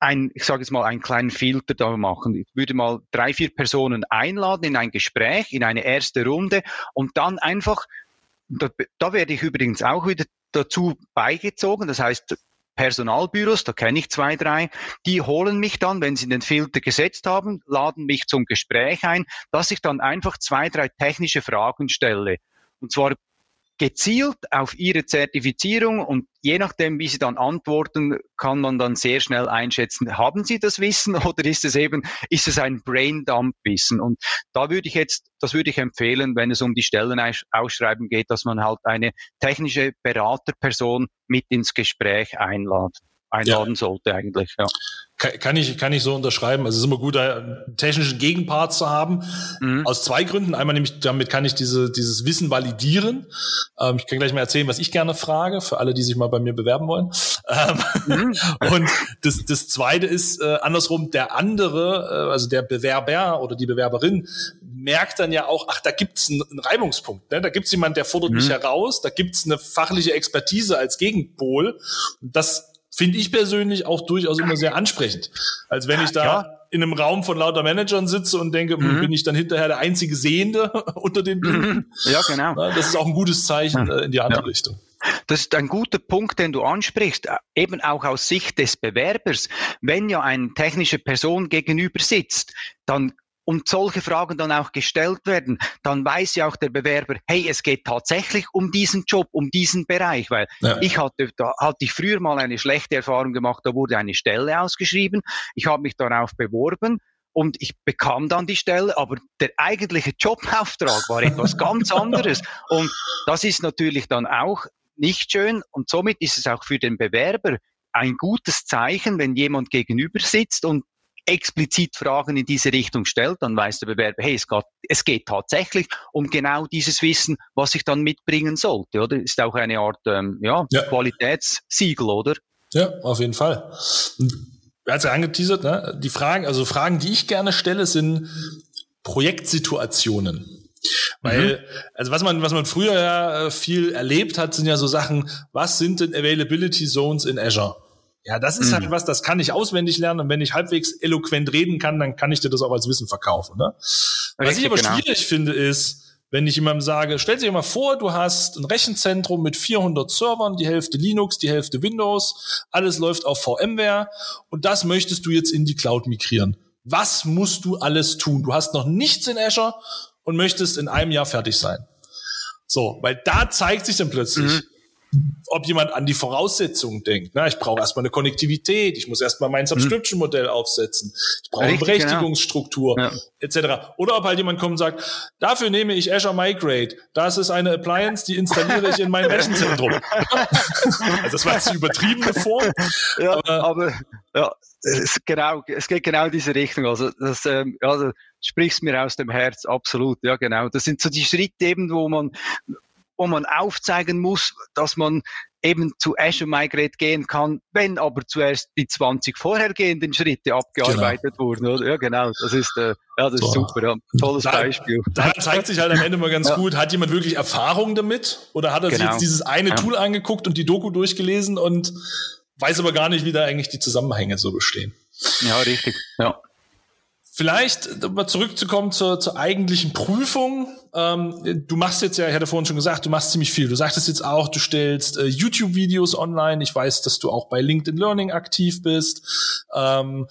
ein, ich sage jetzt mal, einen kleinen Filter da machen. Ich würde mal drei, vier Personen einladen in ein Gespräch, in eine erste Runde und dann einfach, da, da werde ich übrigens auch wieder dazu beigezogen. Das heißt, Personalbüros, da kenne ich zwei, drei, die holen mich dann, wenn sie den Filter gesetzt haben, laden mich zum Gespräch ein, dass ich dann einfach zwei, drei technische Fragen stelle. Und zwar gezielt auf ihre Zertifizierung und je nachdem, wie sie dann antworten, kann man dann sehr schnell einschätzen, haben sie das Wissen oder ist es eben, ist es ein Braindump-Wissen? Und da würde ich jetzt, das würde ich empfehlen, wenn es um die Stellenausschreiben geht, dass man halt eine technische Beraterperson mit ins Gespräch einladen, einladen ja. sollte eigentlich, ja kann ich, kann ich so unterschreiben. Also es ist immer gut, einen technischen Gegenpart zu haben. Mhm. Aus zwei Gründen. Einmal nämlich, damit kann ich diese, dieses Wissen validieren. Ähm, ich kann gleich mal erzählen, was ich gerne frage, für alle, die sich mal bei mir bewerben wollen. Ähm, mhm. Und das, das zweite ist äh, andersrum, der andere, äh, also der Bewerber oder die Bewerberin, merkt dann ja auch, ach, da gibt's einen, einen Reibungspunkt. Ne? Da gibt's jemand, der fordert mhm. mich heraus, da gibt's eine fachliche Expertise als Gegenpol. Und das finde ich persönlich auch durchaus immer sehr ansprechend. Als wenn ich da ja. in einem Raum von lauter Managern sitze und denke, hm, mhm. bin ich dann hinterher der einzige Sehende unter den Blinden? Ja, genau. Das ist auch ein gutes Zeichen ja. Äh, in die andere ja. Richtung. Das ist ein guter Punkt, den du ansprichst, äh, eben auch aus Sicht des Bewerbers. Wenn ja eine technische Person gegenüber sitzt, dann und solche Fragen dann auch gestellt werden, dann weiß ja auch der Bewerber, hey, es geht tatsächlich um diesen Job, um diesen Bereich, weil ja. ich hatte, da hatte ich früher mal eine schlechte Erfahrung gemacht, da wurde eine Stelle ausgeschrieben, ich habe mich darauf beworben, und ich bekam dann die Stelle, aber der eigentliche Jobauftrag war etwas ganz anderes. Und das ist natürlich dann auch nicht schön und somit ist es auch für den Bewerber ein gutes Zeichen, wenn jemand gegenüber sitzt und explizit Fragen in diese Richtung stellt, dann weiß der Bewerber, hey, es geht, es geht tatsächlich um genau dieses Wissen, was ich dann mitbringen sollte, oder? Ist auch eine Art ähm, ja, ja. Qualitätssiegel, oder? Ja, auf jeden Fall. er hat ja angeteasert, ne? Die Fragen, also Fragen, die ich gerne stelle, sind Projektsituationen. Weil, mhm. also was man, was man früher ja äh, viel erlebt hat, sind ja so Sachen, was sind denn Availability Zones in Azure? Ja, das ist halt mhm. halt was, das kann ich auswendig lernen und wenn ich halbwegs eloquent reden kann, dann kann ich dir das auch als Wissen verkaufen. Ne? Richtig, was ich aber genau. schwierig finde, ist, wenn ich jemandem sage, stell dir mal vor, du hast ein Rechenzentrum mit 400 Servern, die Hälfte Linux, die Hälfte Windows, alles läuft auf VMware und das möchtest du jetzt in die Cloud migrieren. Was musst du alles tun? Du hast noch nichts in Azure und möchtest in einem Jahr fertig sein. So, weil da zeigt sich dann plötzlich, mhm ob jemand an die Voraussetzungen denkt. Na, ich brauche erstmal eine Konnektivität, ich muss erstmal mein Subscription-Modell aufsetzen, ich brauche eine. Berechtigungsstruktur, genau. ja. etc. Oder ob halt jemand kommt und sagt, dafür nehme ich Azure Migrate. Das ist eine Appliance, die installiere ich in mein Rechenzentrum. also das war jetzt die übertriebene Form. Ja, aber, aber ja, es, genau, es geht genau in diese Richtung. Also das, ähm, also sprichst mir aus dem Herz, absolut. Ja, genau. Das sind so die Schritte eben, wo man wo man aufzeigen muss, dass man eben zu Azure Migrate gehen kann, wenn aber zuerst die 20 vorhergehenden Schritte abgearbeitet genau. wurden. Oder? Ja, genau. Das ist, äh, ja, das so. ist super. Ja. Tolles da, Beispiel. Da zeigt sich halt am Ende mal ganz ja. gut, hat jemand wirklich Erfahrung damit? Oder hat er genau. sich jetzt dieses eine ja. Tool angeguckt und die Doku durchgelesen und weiß aber gar nicht, wie da eigentlich die Zusammenhänge so bestehen? Ja, richtig. Ja. Vielleicht um mal zurückzukommen zur, zur eigentlichen Prüfung. Ähm, du machst jetzt ja, ich hatte vorhin schon gesagt, du machst ziemlich viel. Du sagtest jetzt auch, du stellst äh, YouTube-Videos online. Ich weiß, dass du auch bei LinkedIn Learning aktiv bist. Ähm,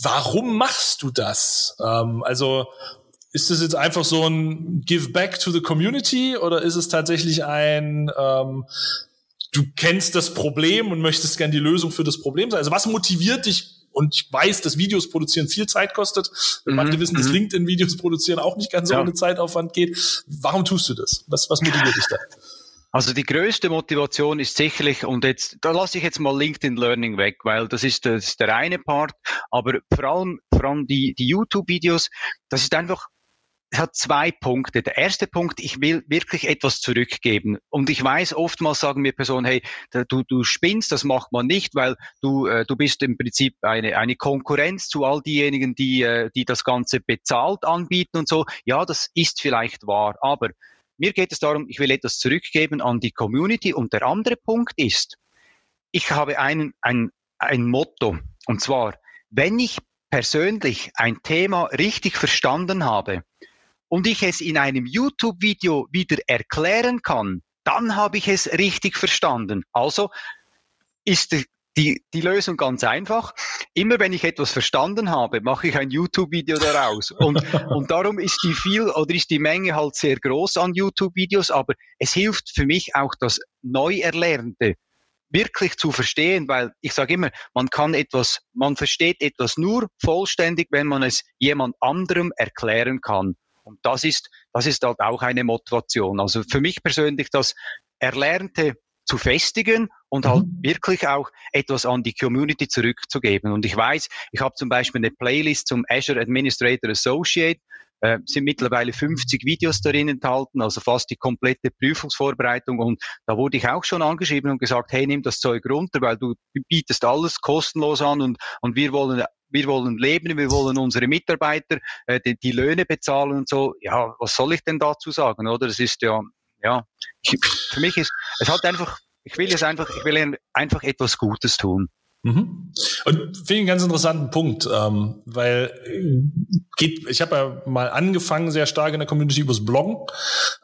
warum machst du das? Ähm, also ist das jetzt einfach so ein Give back to the community oder ist es tatsächlich ein ähm, du kennst das Problem und möchtest gern die Lösung für das Problem sein? Also was motiviert dich und ich weiß, dass Videos produzieren viel Zeit kostet. Mhm. Manche wissen, dass mhm. LinkedIn-Videos produzieren auch nicht ganz so ja. ohne Zeitaufwand geht. Warum tust du das? Was, was motiviert dich da? Also die größte Motivation ist sicherlich, und jetzt, da lasse ich jetzt mal LinkedIn Learning weg, weil das ist, das ist der eine Part, aber vor allem, vor allem die, die YouTube-Videos, das ist einfach hat zwei Punkte. Der erste Punkt, ich will wirklich etwas zurückgeben. Und ich weiß, oftmals sagen mir Personen, hey, du, du spinnst, das macht man nicht, weil du, äh, du bist im Prinzip eine, eine Konkurrenz zu all diejenigen, die, äh, die das Ganze bezahlt anbieten und so. Ja, das ist vielleicht wahr, aber mir geht es darum, ich will etwas zurückgeben an die Community. Und der andere Punkt ist, ich habe einen, ein, ein Motto. Und zwar, wenn ich persönlich ein Thema richtig verstanden habe, und ich es in einem YouTube-Video wieder erklären kann, dann habe ich es richtig verstanden. Also ist die, die Lösung ganz einfach. Immer wenn ich etwas verstanden habe, mache ich ein YouTube-Video daraus. Und, und darum ist die viel oder ist die Menge halt sehr groß an YouTube-Videos, aber es hilft für mich auch das Neuerlernte wirklich zu verstehen, weil ich sage immer, man kann etwas, man versteht etwas nur vollständig, wenn man es jemand anderem erklären kann. Und das ist, das ist halt auch eine Motivation. Also für mich persönlich das Erlernte zu festigen und halt mhm. wirklich auch etwas an die Community zurückzugeben. Und ich weiß, ich habe zum Beispiel eine Playlist zum Azure Administrator Associate, äh, sind mittlerweile 50 Videos darin enthalten, also fast die komplette Prüfungsvorbereitung. Und da wurde ich auch schon angeschrieben und gesagt, hey, nimm das Zeug runter, weil du bietest alles kostenlos an und, und wir wollen wir wollen leben, wir wollen unsere Mitarbeiter äh, die, die, Löhne bezahlen und so. Ja, was soll ich denn dazu sagen, oder? Das ist ja, ja, für mich ist, es hat einfach, ich will es einfach, ich will einfach etwas Gutes tun. Mhm. Und finde ich einen ganz interessanten Punkt, ähm, weil äh, geht, ich habe ja mal angefangen sehr stark in der Community übers Bloggen.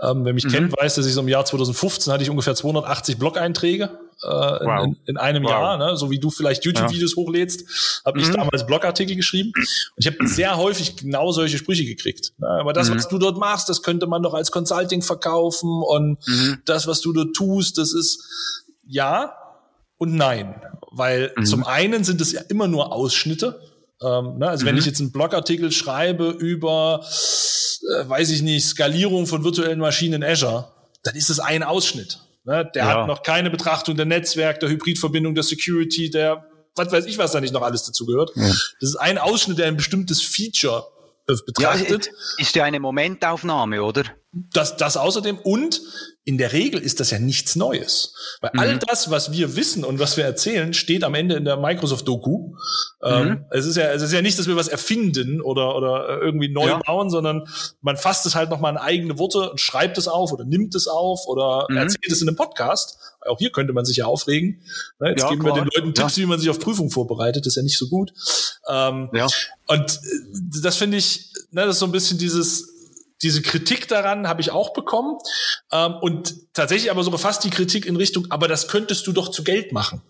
Ähm, wer mich mhm. kennt, weiß, dass ich so im Jahr 2015 hatte ich ungefähr 280 Blog-Einträge äh, wow. in, in, einem wow. Jahr, ne? so wie du vielleicht YouTube-Videos ja. hochlädst, habe mhm. ich damals Blogartikel geschrieben und ich habe sehr häufig genau solche Sprüche gekriegt. Ne? Aber das, mhm. was du dort machst, das könnte man doch als Consulting verkaufen und mhm. das, was du dort tust, das ist ja, und nein. Weil mhm. zum einen sind es ja immer nur Ausschnitte. Ähm, ne? Also mhm. wenn ich jetzt einen Blogartikel schreibe über, äh, weiß ich nicht, Skalierung von virtuellen Maschinen in Azure, dann ist es ein Ausschnitt. Ne? Der ja. hat noch keine Betrachtung der Netzwerk, der Hybridverbindung, der Security, der was weiß ich, was da nicht noch alles dazu gehört. Ja. Das ist ein Ausschnitt, der ein bestimmtes Feature betrachtet. Ja, ist ja eine Momentaufnahme, oder? Das, das außerdem und in der Regel ist das ja nichts Neues. Weil mhm. all das, was wir wissen und was wir erzählen, steht am Ende in der Microsoft Doku. Ähm, mhm. es ist ja, es ist ja nicht, dass wir was erfinden oder, oder irgendwie neu ja. bauen, sondern man fasst es halt nochmal in eigene Worte und schreibt es auf oder nimmt es auf oder mhm. erzählt es in einem Podcast. Auch hier könnte man sich ja aufregen. Ne, jetzt ja, geben klar. wir den Leuten Tipps, ja. wie man sich auf Prüfung vorbereitet. Das ist ja nicht so gut. Ähm, ja. Und äh, das finde ich, ne, das ist so ein bisschen dieses, diese Kritik daran habe ich auch bekommen. Ähm, und tatsächlich aber sogar fast die Kritik in Richtung, aber das könntest du doch zu Geld machen.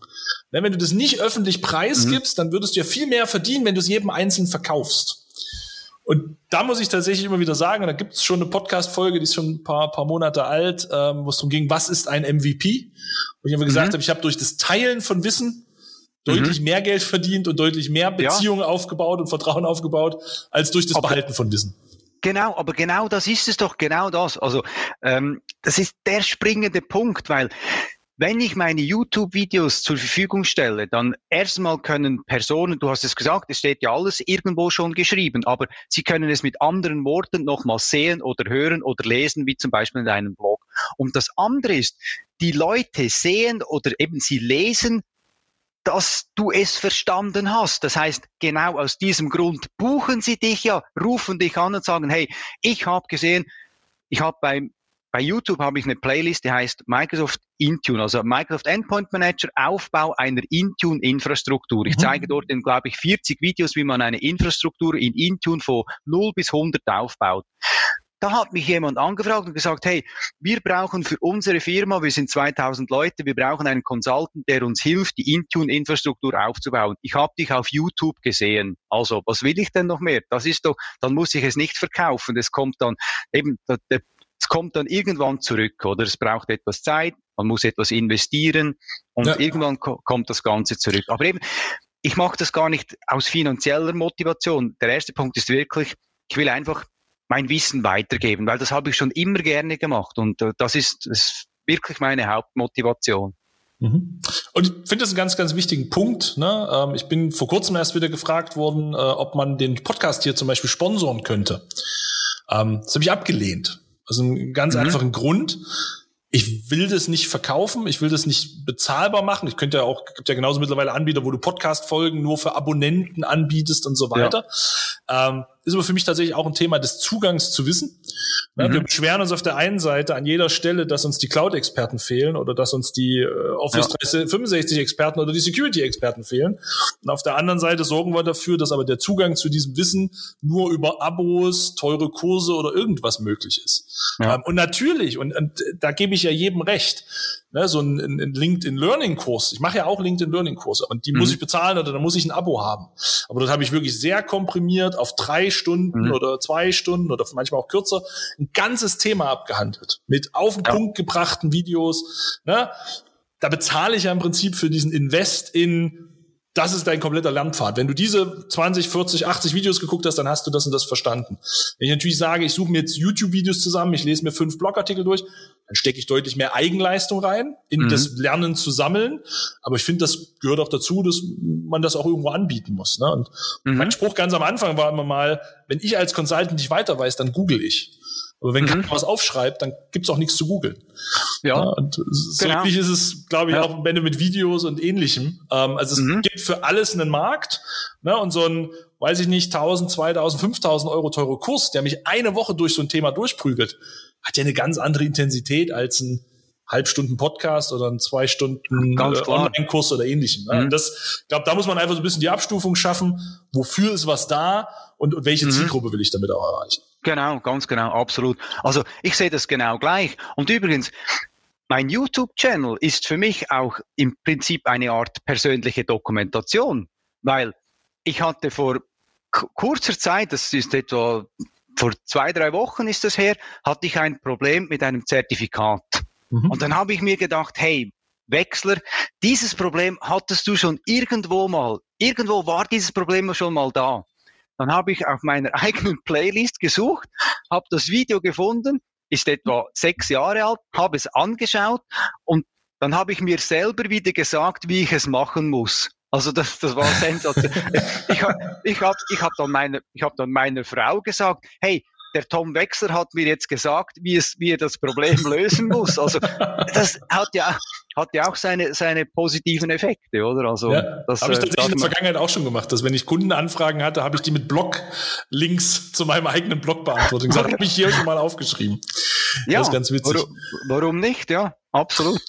Wenn du das nicht öffentlich preisgibst, mhm. dann würdest du ja viel mehr verdienen, wenn du es jedem Einzelnen verkaufst. Und da muss ich tatsächlich immer wieder sagen, da gibt es schon eine Podcast-Folge, die ist schon ein paar, paar Monate alt, ähm, wo es darum ging, was ist ein MVP? Wo ich immer mhm. gesagt habe, ich habe durch das Teilen von Wissen deutlich mhm. mehr Geld verdient und deutlich mehr Beziehungen ja. aufgebaut und Vertrauen aufgebaut, als durch das aber, Behalten von Wissen. Genau, aber genau das ist es doch, genau das. Also ähm, das ist der springende Punkt, weil wenn ich meine YouTube-Videos zur Verfügung stelle, dann erstmal können Personen, du hast es gesagt, es steht ja alles irgendwo schon geschrieben, aber sie können es mit anderen Worten nochmal sehen oder hören oder lesen, wie zum Beispiel in einem Blog. Und das andere ist, die Leute sehen oder eben sie lesen, dass du es verstanden hast. Das heißt, genau aus diesem Grund buchen sie dich ja, rufen dich an und sagen, hey, ich habe gesehen, ich habe beim bei YouTube habe ich eine Playlist, die heißt Microsoft Intune, also Microsoft Endpoint Manager, Aufbau einer Intune-Infrastruktur. Ich mhm. zeige dort in, glaube ich, 40 Videos, wie man eine Infrastruktur in Intune von 0 bis 100 aufbaut. Da hat mich jemand angefragt und gesagt, hey, wir brauchen für unsere Firma, wir sind 2000 Leute, wir brauchen einen Consultant, der uns hilft, die Intune-Infrastruktur aufzubauen. Ich habe dich auf YouTube gesehen. Also, was will ich denn noch mehr? Das ist doch, dann muss ich es nicht verkaufen. Das kommt dann eben, es kommt dann irgendwann zurück, oder? Es braucht etwas Zeit, man muss etwas investieren und ja. irgendwann ko kommt das Ganze zurück. Aber eben, ich mache das gar nicht aus finanzieller Motivation. Der erste Punkt ist wirklich, ich will einfach mein Wissen weitergeben, weil das habe ich schon immer gerne gemacht und äh, das, ist, das ist wirklich meine Hauptmotivation. Mhm. Und ich finde das einen ganz, ganz wichtigen Punkt. Ne? Ähm, ich bin vor kurzem erst wieder gefragt worden, äh, ob man den Podcast hier zum Beispiel sponsoren könnte. Ähm, das habe ich abgelehnt. Also einen ganz mhm. einfachen Grund. Ich will das nicht verkaufen, ich will das nicht bezahlbar machen. Ich könnte ja auch, gibt ja genauso mittlerweile Anbieter, wo du Podcast-Folgen nur für Abonnenten anbietest und so weiter. Ja. Ist aber für mich tatsächlich auch ein Thema des Zugangs zu Wissen. Mhm. Wir beschweren uns auf der einen Seite an jeder Stelle, dass uns die Cloud-Experten fehlen oder dass uns die äh, Office ja. 365-Experten oder die Security-Experten fehlen. Und auf der anderen Seite sorgen wir dafür, dass aber der Zugang zu diesem Wissen nur über Abos, teure Kurse oder irgendwas möglich ist. Ja. Ähm, und natürlich, und, und da gebe ich ja jedem recht, ne, so ein, ein LinkedIn Learning Kurs. Ich mache ja auch LinkedIn Learning Kurse und die mhm. muss ich bezahlen oder da muss ich ein Abo haben. Aber das habe ich wirklich sehr komprimiert auf drei Stunden mhm. oder zwei Stunden oder manchmal auch kürzer ein ganzes Thema abgehandelt mit auf den ja. Punkt gebrachten Videos. Ne? Da bezahle ich ja im Prinzip für diesen Invest in das ist dein kompletter Lernpfad. Wenn du diese 20, 40, 80 Videos geguckt hast, dann hast du das und das verstanden. Wenn ich natürlich sage, ich suche mir jetzt YouTube-Videos zusammen, ich lese mir fünf Blogartikel durch, dann stecke ich deutlich mehr Eigenleistung rein, in mhm. das Lernen zu sammeln. Aber ich finde, das gehört auch dazu, dass man das auch irgendwo anbieten muss. Ne? Und mhm. mein Spruch ganz am Anfang war immer mal, wenn ich als Consultant nicht weiter weiß, dann google ich. Aber wenn mhm. keiner was aufschreibt, dann gibt's auch nichts zu googeln. Ja. ja. und so genau. ähnlich ist es, glaube ich, ja. auch wenn du mit Videos und ähnlichem. Ähm, also es mhm. gibt für alles einen Markt. Ne? Und so ein, weiß ich nicht, 1000, 2000, 5000 Euro teure Kurs, der mich eine Woche durch so ein Thema durchprügelt, hat ja eine ganz andere Intensität als ein Halbstunden Podcast oder ein zwei Stunden äh, Online-Kurs oder ähnlichem. Ne? Mhm. Das, ich glaube, da muss man einfach so ein bisschen die Abstufung schaffen. Wofür ist was da und, und welche mhm. Zielgruppe will ich damit auch erreichen? Genau, ganz genau, absolut. Also ich sehe das genau gleich. Und übrigens, mein YouTube-Channel ist für mich auch im Prinzip eine Art persönliche Dokumentation, weil ich hatte vor kurzer Zeit, das ist etwa vor zwei, drei Wochen ist das her, hatte ich ein Problem mit einem Zertifikat. Mhm. Und dann habe ich mir gedacht, hey, Wechsler, dieses Problem hattest du schon irgendwo mal. Irgendwo war dieses Problem schon mal da. Dann habe ich auf meiner eigenen Playlist gesucht, habe das Video gefunden, ist etwa sechs Jahre alt, habe es angeschaut und dann habe ich mir selber wieder gesagt, wie ich es machen muss. Also das, das war sensationell. ich habe ich hab, ich hab dann, meine, ich hab dann meiner Frau gesagt, hey, der Tom Wechsler hat mir jetzt gesagt, wie, es, wie er das Problem lösen muss. Also das hat ja, hat ja auch seine, seine positiven Effekte, oder? Also ja, das habe ich äh, tatsächlich in der Vergangenheit auch schon gemacht, dass wenn ich Kundenanfragen hatte, habe ich die mit Blog-Links zu meinem eigenen Blog beantwortet. Das habe ich hier schon mal aufgeschrieben. Ja, das ist ganz witzig. Warum, warum nicht? Ja, absolut.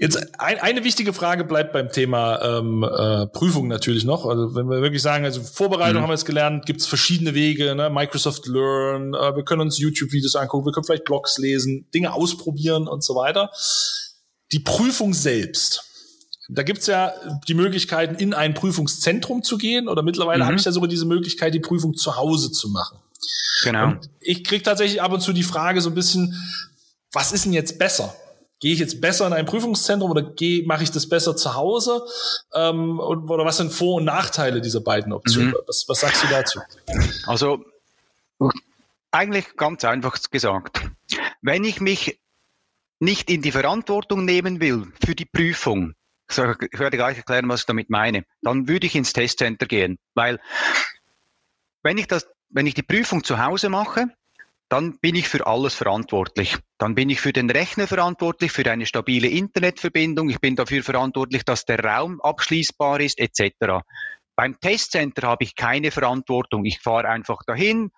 Jetzt ein, eine wichtige Frage bleibt beim Thema ähm, äh, Prüfung natürlich noch. Also wenn wir wirklich sagen, also Vorbereitung mhm. haben wir jetzt gelernt, gibt es verschiedene Wege, ne? Microsoft Learn, äh, wir können uns YouTube-Videos angucken, wir können vielleicht Blogs lesen, Dinge ausprobieren und so weiter. Die Prüfung selbst. Da gibt's ja die Möglichkeiten, in ein Prüfungszentrum zu gehen oder mittlerweile mhm. habe ich ja sogar diese Möglichkeit, die Prüfung zu Hause zu machen. Genau. Und ich kriege tatsächlich ab und zu die Frage so ein bisschen, was ist denn jetzt besser? Gehe ich jetzt besser in ein Prüfungszentrum oder gehe, mache ich das besser zu Hause? Ähm, oder was sind Vor- und Nachteile dieser beiden Optionen? Mhm. Was, was sagst du dazu? Also eigentlich ganz einfach gesagt. Wenn ich mich nicht in die Verantwortung nehmen will für die Prüfung, ich werde gleich erklären, was ich damit meine, dann würde ich ins Testcenter gehen. Weil wenn ich das, wenn ich die Prüfung zu Hause mache, dann bin ich für alles verantwortlich. Dann bin ich für den Rechner verantwortlich, für eine stabile Internetverbindung. Ich bin dafür verantwortlich, dass der Raum abschließbar ist, etc. Beim Testcenter habe ich keine Verantwortung. Ich fahre einfach dahin,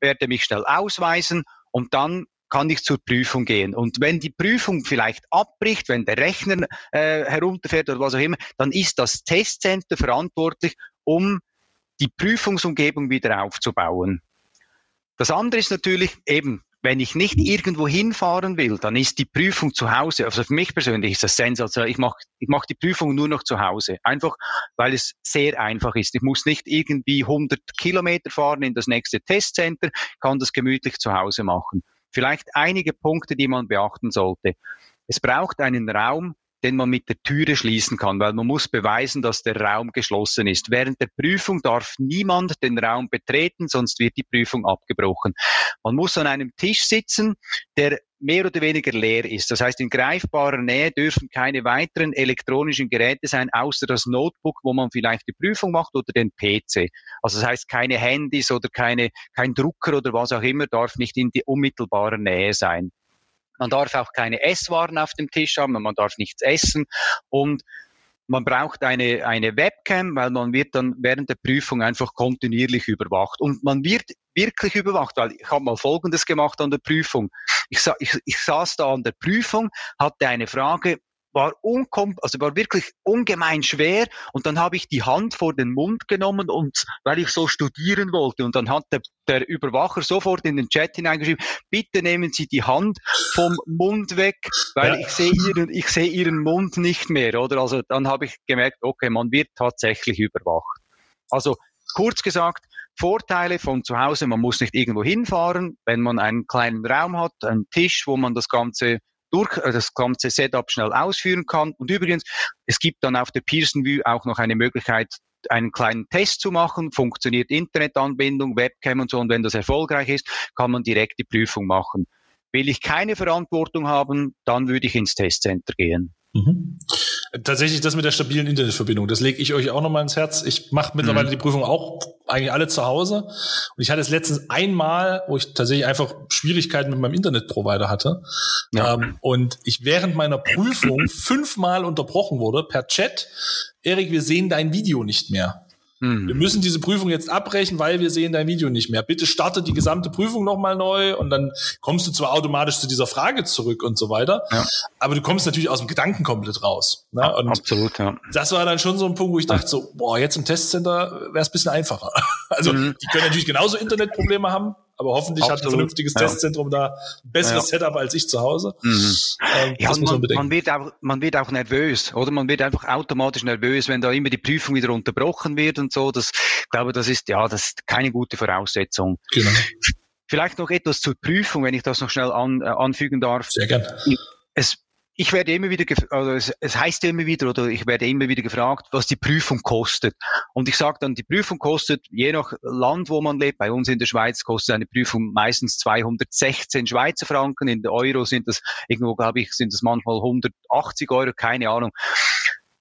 werde mich schnell ausweisen und dann kann ich zur Prüfung gehen. Und wenn die Prüfung vielleicht abbricht, wenn der Rechner äh, herunterfährt oder was auch immer, dann ist das Testcenter verantwortlich, um die Prüfungsumgebung wieder aufzubauen. Das andere ist natürlich eben, wenn ich nicht irgendwo hinfahren will, dann ist die Prüfung zu Hause, also für mich persönlich ist das sensationell. Ich mache ich mach die Prüfung nur noch zu Hause. Einfach, weil es sehr einfach ist. Ich muss nicht irgendwie 100 Kilometer fahren in das nächste Testcenter, kann das gemütlich zu Hause machen. Vielleicht einige Punkte, die man beachten sollte. Es braucht einen Raum, den man mit der Türe schließen kann, weil man muss beweisen, dass der Raum geschlossen ist. Während der Prüfung darf niemand den Raum betreten, sonst wird die Prüfung abgebrochen. Man muss an einem Tisch sitzen, der mehr oder weniger leer ist. Das heißt, in greifbarer Nähe dürfen keine weiteren elektronischen Geräte sein, außer das Notebook, wo man vielleicht die Prüfung macht oder den PC. Also das heißt, keine Handys oder keine, kein Drucker oder was auch immer darf nicht in die unmittelbare Nähe sein. Man darf auch keine Esswaren auf dem Tisch haben, man darf nichts essen und man braucht eine, eine Webcam, weil man wird dann während der Prüfung einfach kontinuierlich überwacht. Und man wird wirklich überwacht, weil ich habe mal Folgendes gemacht an der Prüfung. Ich, ich, ich saß da an der Prüfung, hatte eine Frage, war unkom also war wirklich ungemein schwer und dann habe ich die Hand vor den Mund genommen und weil ich so studieren wollte und dann hat der, der Überwacher sofort in den Chat hineingeschrieben, bitte nehmen Sie die Hand vom Mund weg, weil ja. ich sehe Ihren ich sehe Ihren Mund nicht mehr, oder? Also dann habe ich gemerkt, okay, man wird tatsächlich überwacht. Also kurz gesagt, Vorteile von zu Hause, man muss nicht irgendwo hinfahren, wenn man einen kleinen Raum hat, einen Tisch, wo man das Ganze durch äh, das ganze Setup schnell ausführen kann. Und übrigens, es gibt dann auf der Pearson View auch noch eine Möglichkeit, einen kleinen Test zu machen, funktioniert Internetanbindung, Webcam und so, und wenn das erfolgreich ist, kann man direkt die Prüfung machen. Will ich keine Verantwortung haben, dann würde ich ins Testcenter gehen. Mhm. Tatsächlich das mit der stabilen Internetverbindung, das lege ich euch auch nochmal ins Herz. Ich mache mittlerweile mhm. die Prüfung auch eigentlich alle zu Hause. Und ich hatte es letztens einmal, wo ich tatsächlich einfach Schwierigkeiten mit meinem Internetprovider hatte. Ja. Ähm, und ich während meiner Prüfung fünfmal unterbrochen wurde per Chat. Erik, wir sehen dein Video nicht mehr. Wir müssen diese Prüfung jetzt abbrechen, weil wir sehen dein Video nicht mehr. Bitte starte die gesamte Prüfung nochmal neu und dann kommst du zwar automatisch zu dieser Frage zurück und so weiter, ja. aber du kommst natürlich aus dem Gedanken komplett raus. Ne? Und Absolut, ja. Das war dann schon so ein Punkt, wo ich dachte so, boah, jetzt im Testcenter wäre es bisschen einfacher. Also mhm. die können natürlich genauso Internetprobleme haben, aber hoffentlich Absolut. hat ein vernünftiges ja. Testzentrum da ein besseres ja. Setup als ich zu Hause. Mhm. Ähm, ja, man, man, man, wird auch, man wird auch nervös, oder? Man wird einfach automatisch nervös, wenn da immer die Prüfung wieder unterbrochen wird und so. Das, ich glaube, das ist, ja, das ist keine gute Voraussetzung. Genau. Vielleicht noch etwas zur Prüfung, wenn ich das noch schnell an, äh, anfügen darf. Sehr gerne. Es ich werde immer wieder, also es, es heißt immer wieder oder ich werde immer wieder gefragt, was die Prüfung kostet. Und ich sage dann, die Prüfung kostet, je nach Land, wo man lebt, bei uns in der Schweiz kostet eine Prüfung meistens 216 Schweizer Franken, in der Euro sind das irgendwo, glaube ich, sind das manchmal 180 Euro, keine Ahnung.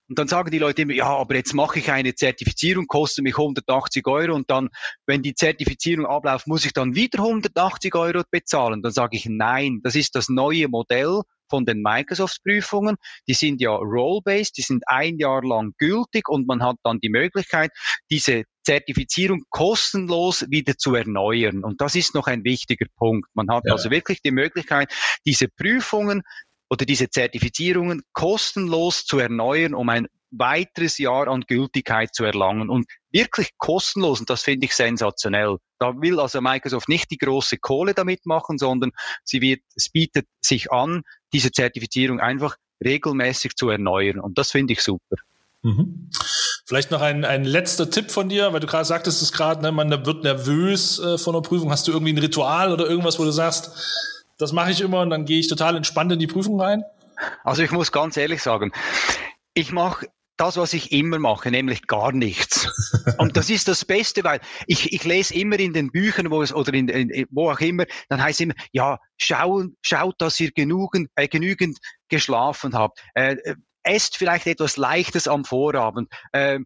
Und dann sagen die Leute immer, ja, aber jetzt mache ich eine Zertifizierung, kostet mich 180 Euro und dann, wenn die Zertifizierung abläuft, muss ich dann wieder 180 Euro bezahlen. Dann sage ich, nein, das ist das neue Modell von den Microsoft-Prüfungen. Die sind ja role-based, die sind ein Jahr lang gültig und man hat dann die Möglichkeit, diese Zertifizierung kostenlos wieder zu erneuern. Und das ist noch ein wichtiger Punkt. Man hat ja. also wirklich die Möglichkeit, diese Prüfungen oder diese Zertifizierungen kostenlos zu erneuern, um ein weiteres Jahr an Gültigkeit zu erlangen und wirklich kostenlos und das finde ich sensationell. Da will also Microsoft nicht die große Kohle damit machen, sondern sie wird, es bietet sich an, diese Zertifizierung einfach regelmäßig zu erneuern und das finde ich super. Mhm. Vielleicht noch ein, ein letzter Tipp von dir, weil du gerade sagtest es gerade, ne, man wird nervös äh, von der Prüfung. Hast du irgendwie ein Ritual oder irgendwas, wo du sagst, das mache ich immer und dann gehe ich total entspannt in die Prüfung rein? Also ich muss ganz ehrlich sagen, ich mache das, was ich immer mache, nämlich gar nichts. Und das ist das Beste, weil ich, ich lese immer in den Büchern, wo es oder in, in wo auch immer, dann heißt es immer, ja, schauen, schaut, dass ihr genügend, äh, genügend geschlafen habt. Äh, äh esst vielleicht etwas Leichtes am Vorabend. Äh,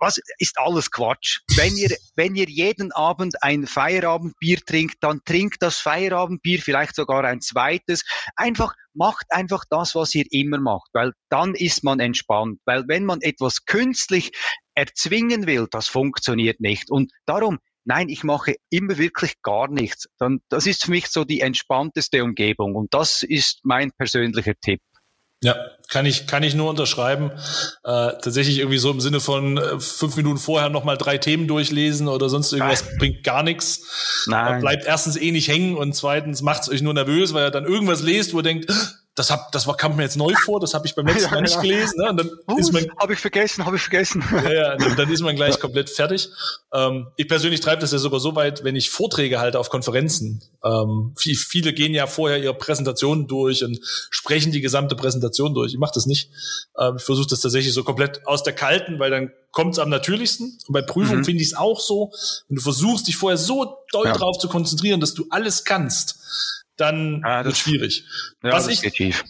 was ist alles Quatsch. Wenn ihr, wenn ihr jeden Abend ein Feierabendbier trinkt, dann trinkt das Feierabendbier, vielleicht sogar ein zweites. Einfach, macht einfach das, was ihr immer macht, weil dann ist man entspannt. Weil wenn man etwas künstlich erzwingen will, das funktioniert nicht. Und darum, nein, ich mache immer wirklich gar nichts. Dann, das ist für mich so die entspannteste Umgebung. Und das ist mein persönlicher Tipp. Ja, kann ich, kann ich nur unterschreiben. Äh, tatsächlich irgendwie so im Sinne von äh, fünf Minuten vorher nochmal drei Themen durchlesen oder sonst irgendwas Nein. bringt gar nichts. Nein. Bleibt erstens eh nicht hängen und zweitens macht es euch nur nervös, weil ihr dann irgendwas lest, wo ihr denkt, das, hab, das war, kam mir jetzt neu vor, das habe ich beim letzten ja, Mal nicht ja. gelesen. Ne? Und dann uh, ist man, habe ich vergessen, habe ich vergessen. Ja, ja dann, dann ist man gleich komplett fertig. Ähm, ich persönlich treibe das ja sogar so weit, wenn ich Vorträge halte auf Konferenzen. Ähm, viel, viele gehen ja vorher ihre Präsentation durch und sprechen die gesamte Präsentation durch. Ich mache das nicht. Ähm, ich versuche das tatsächlich so komplett aus der Kalten, weil dann kommt es am natürlichsten. Und bei Prüfungen mhm. finde ich es auch so, wenn du versuchst, dich vorher so doll drauf zu konzentrieren, dass du alles kannst dann ah, wird schwierig. Ja, was, ich,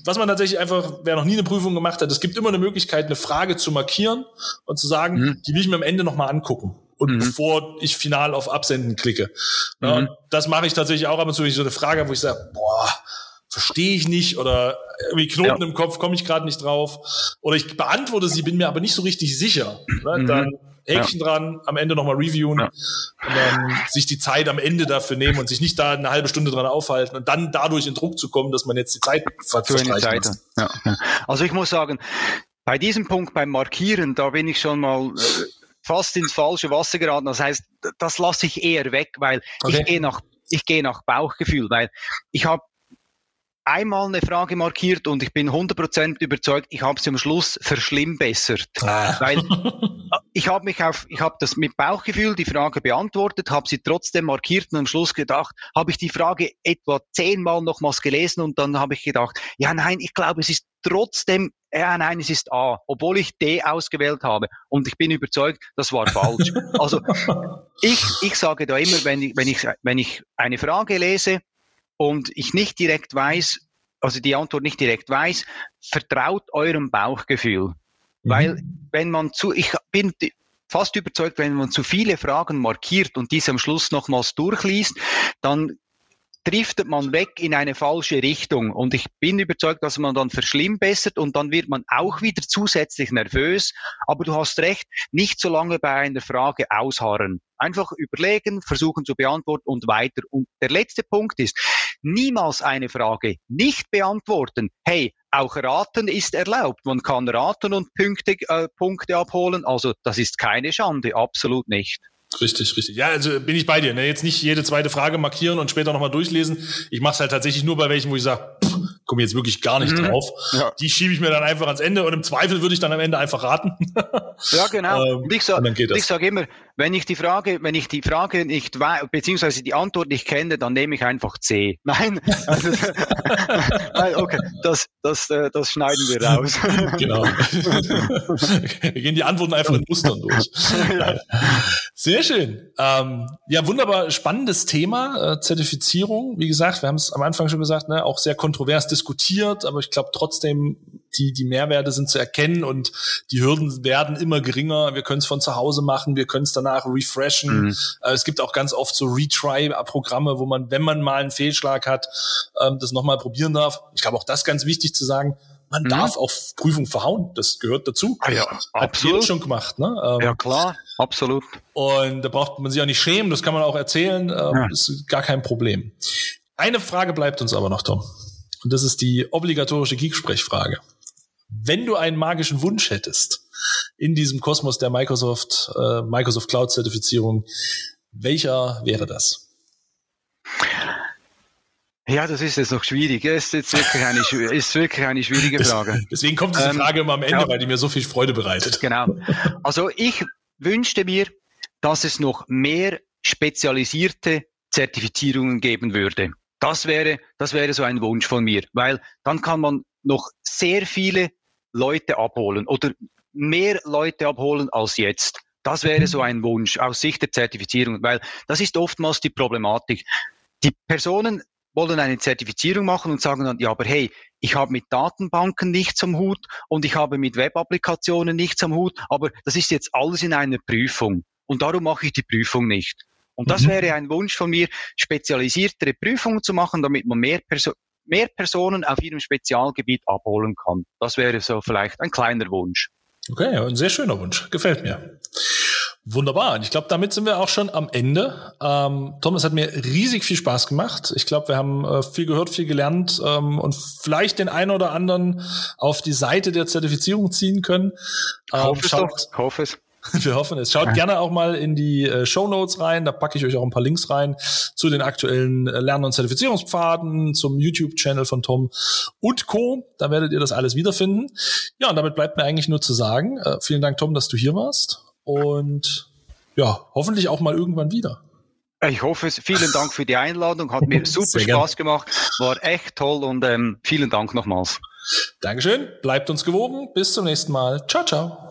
was man tatsächlich einfach, wer noch nie eine Prüfung gemacht hat, es gibt immer eine Möglichkeit, eine Frage zu markieren und zu sagen, mhm. die will ich mir am Ende nochmal angucken. Und mhm. bevor ich final auf Absenden klicke. Ja, mhm. Das mache ich tatsächlich auch ab und zu, wenn ich so eine Frage habe, wo ich sage, boah, verstehe ich nicht oder irgendwie Knoten ja. im Kopf, komme ich gerade nicht drauf. Oder ich beantworte sie, bin mir aber nicht so richtig sicher. Ne? Mhm. Dann Häkchen ja. dran, am Ende nochmal reviewen ja. und dann sich die Zeit am Ende dafür nehmen und sich nicht da eine halbe Stunde dran aufhalten und dann dadurch in Druck zu kommen, dass man jetzt die Zeit verstreichen muss. Ja. Also ich muss sagen, bei diesem Punkt beim Markieren, da bin ich schon mal äh, fast ins falsche Wasser geraten. Das heißt, das lasse ich eher weg, weil okay. ich gehe nach ich gehe nach Bauchgefühl, weil ich habe einmal eine Frage markiert und ich bin 100% überzeugt, ich habe sie am Schluss verschlimmbessert. Ah. Weil ich habe mich auf, ich habe das mit Bauchgefühl die Frage beantwortet, habe sie trotzdem markiert und am Schluss gedacht, habe ich die Frage etwa zehnmal nochmals gelesen und dann habe ich gedacht, ja nein, ich glaube, es ist trotzdem, ja nein, es ist A, obwohl ich D ausgewählt habe und ich bin überzeugt, das war falsch. also ich, ich sage da immer, wenn ich, wenn ich, wenn ich eine Frage lese, und ich nicht direkt weiß, also die Antwort nicht direkt weiß, vertraut eurem Bauchgefühl. Mhm. Weil wenn man zu, ich bin fast überzeugt, wenn man zu viele Fragen markiert und diese am Schluss nochmals durchliest, dann driftet man weg in eine falsche Richtung. Und ich bin überzeugt, dass man dann verschlimmbessert und dann wird man auch wieder zusätzlich nervös. Aber du hast recht, nicht so lange bei einer Frage ausharren. Einfach überlegen, versuchen zu beantworten und weiter. Und der letzte Punkt ist, niemals eine Frage nicht beantworten. Hey, auch raten ist erlaubt. Man kann raten und Punkte, äh, Punkte abholen. Also das ist keine Schande, absolut nicht. Richtig, richtig. Ja, also bin ich bei dir. Ne? Jetzt nicht jede zweite Frage markieren und später nochmal durchlesen. Ich mache es halt tatsächlich nur bei welchen, wo ich sage, komme jetzt wirklich gar nicht mhm. drauf. Ja. Die schiebe ich mir dann einfach ans Ende und im Zweifel würde ich dann am Ende einfach raten. ja, genau. ähm, und ich sage sag immer, wenn ich die Frage, wenn ich die Frage nicht weiß, beziehungsweise die Antwort nicht kenne, dann nehme ich einfach C. Nein, also, okay, das, das, äh, das schneiden wir raus. genau. wir gehen die Antworten einfach in Mustern durch. Sehr schön. Ähm, ja, wunderbar spannendes Thema, äh, Zertifizierung. Wie gesagt, wir haben es am Anfang schon gesagt, ne, auch sehr kontrovers diskutiert, aber ich glaube trotzdem die, die Mehrwerte sind zu erkennen und die Hürden werden immer geringer. Wir können es von zu Hause machen, wir können es danach refreshen. Mhm. Äh, es gibt auch ganz oft so Retry-Programme, wo man, wenn man mal einen Fehlschlag hat, ähm, das nochmal probieren darf. Ich glaube auch das ganz wichtig zu sagen. Man mhm. darf auf Prüfung verhauen. Das gehört dazu. Ah ja, Hat absolut. schon gemacht, ne? Ähm, ja, klar, absolut. Und da braucht man sich auch nicht schämen. Das kann man auch erzählen. Ähm, ja. Ist gar kein Problem. Eine Frage bleibt uns aber noch, Tom. Und das ist die obligatorische Geek-Sprechfrage. Wenn du einen magischen Wunsch hättest in diesem Kosmos der Microsoft, äh, Microsoft Cloud Zertifizierung, welcher wäre das? Ja, das ist jetzt noch schwierig. Es ist jetzt wirklich eine, ist wirklich eine schwierige Frage. Deswegen kommt diese ähm, Frage immer am Ende, ja. weil die mir so viel Freude bereitet. Genau. Also ich wünschte mir, dass es noch mehr spezialisierte Zertifizierungen geben würde. Das wäre, das wäre so ein Wunsch von mir, weil dann kann man noch sehr viele Leute abholen oder mehr Leute abholen als jetzt. Das wäre so ein Wunsch aus Sicht der Zertifizierung, weil das ist oftmals die Problematik. Die Personen wollen eine Zertifizierung machen und sagen dann, ja, aber hey, ich habe mit Datenbanken nichts am Hut und ich habe mit Web-Applikationen nichts am Hut, aber das ist jetzt alles in einer Prüfung und darum mache ich die Prüfung nicht. Und das mhm. wäre ein Wunsch von mir, spezialisiertere Prüfungen zu machen, damit man mehr, Perso mehr Personen auf ihrem Spezialgebiet abholen kann. Das wäre so vielleicht ein kleiner Wunsch. Okay, ein sehr schöner Wunsch. Gefällt mir. Wunderbar. Und ich glaube, damit sind wir auch schon am Ende. Ähm, Thomas hat mir riesig viel Spaß gemacht. Ich glaube, wir haben äh, viel gehört, viel gelernt ähm, und vielleicht den einen oder anderen auf die Seite der Zertifizierung ziehen können. Ähm, hoffe es doch. Hoffe es. Wir hoffen es. Schaut ja. gerne auch mal in die äh, Show Notes rein. Da packe ich euch auch ein paar Links rein zu den aktuellen äh, Lern- und Zertifizierungspfaden, zum YouTube-Channel von Tom und Co. Da werdet ihr das alles wiederfinden. Ja, und damit bleibt mir eigentlich nur zu sagen, äh, vielen Dank, Tom, dass du hier warst. Und ja, hoffentlich auch mal irgendwann wieder. Ich hoffe es. Vielen Dank für die Einladung. Hat mir super Sehr Spaß gern. gemacht. War echt toll und ähm, vielen Dank nochmals. Dankeschön. Bleibt uns gewogen. Bis zum nächsten Mal. Ciao, ciao.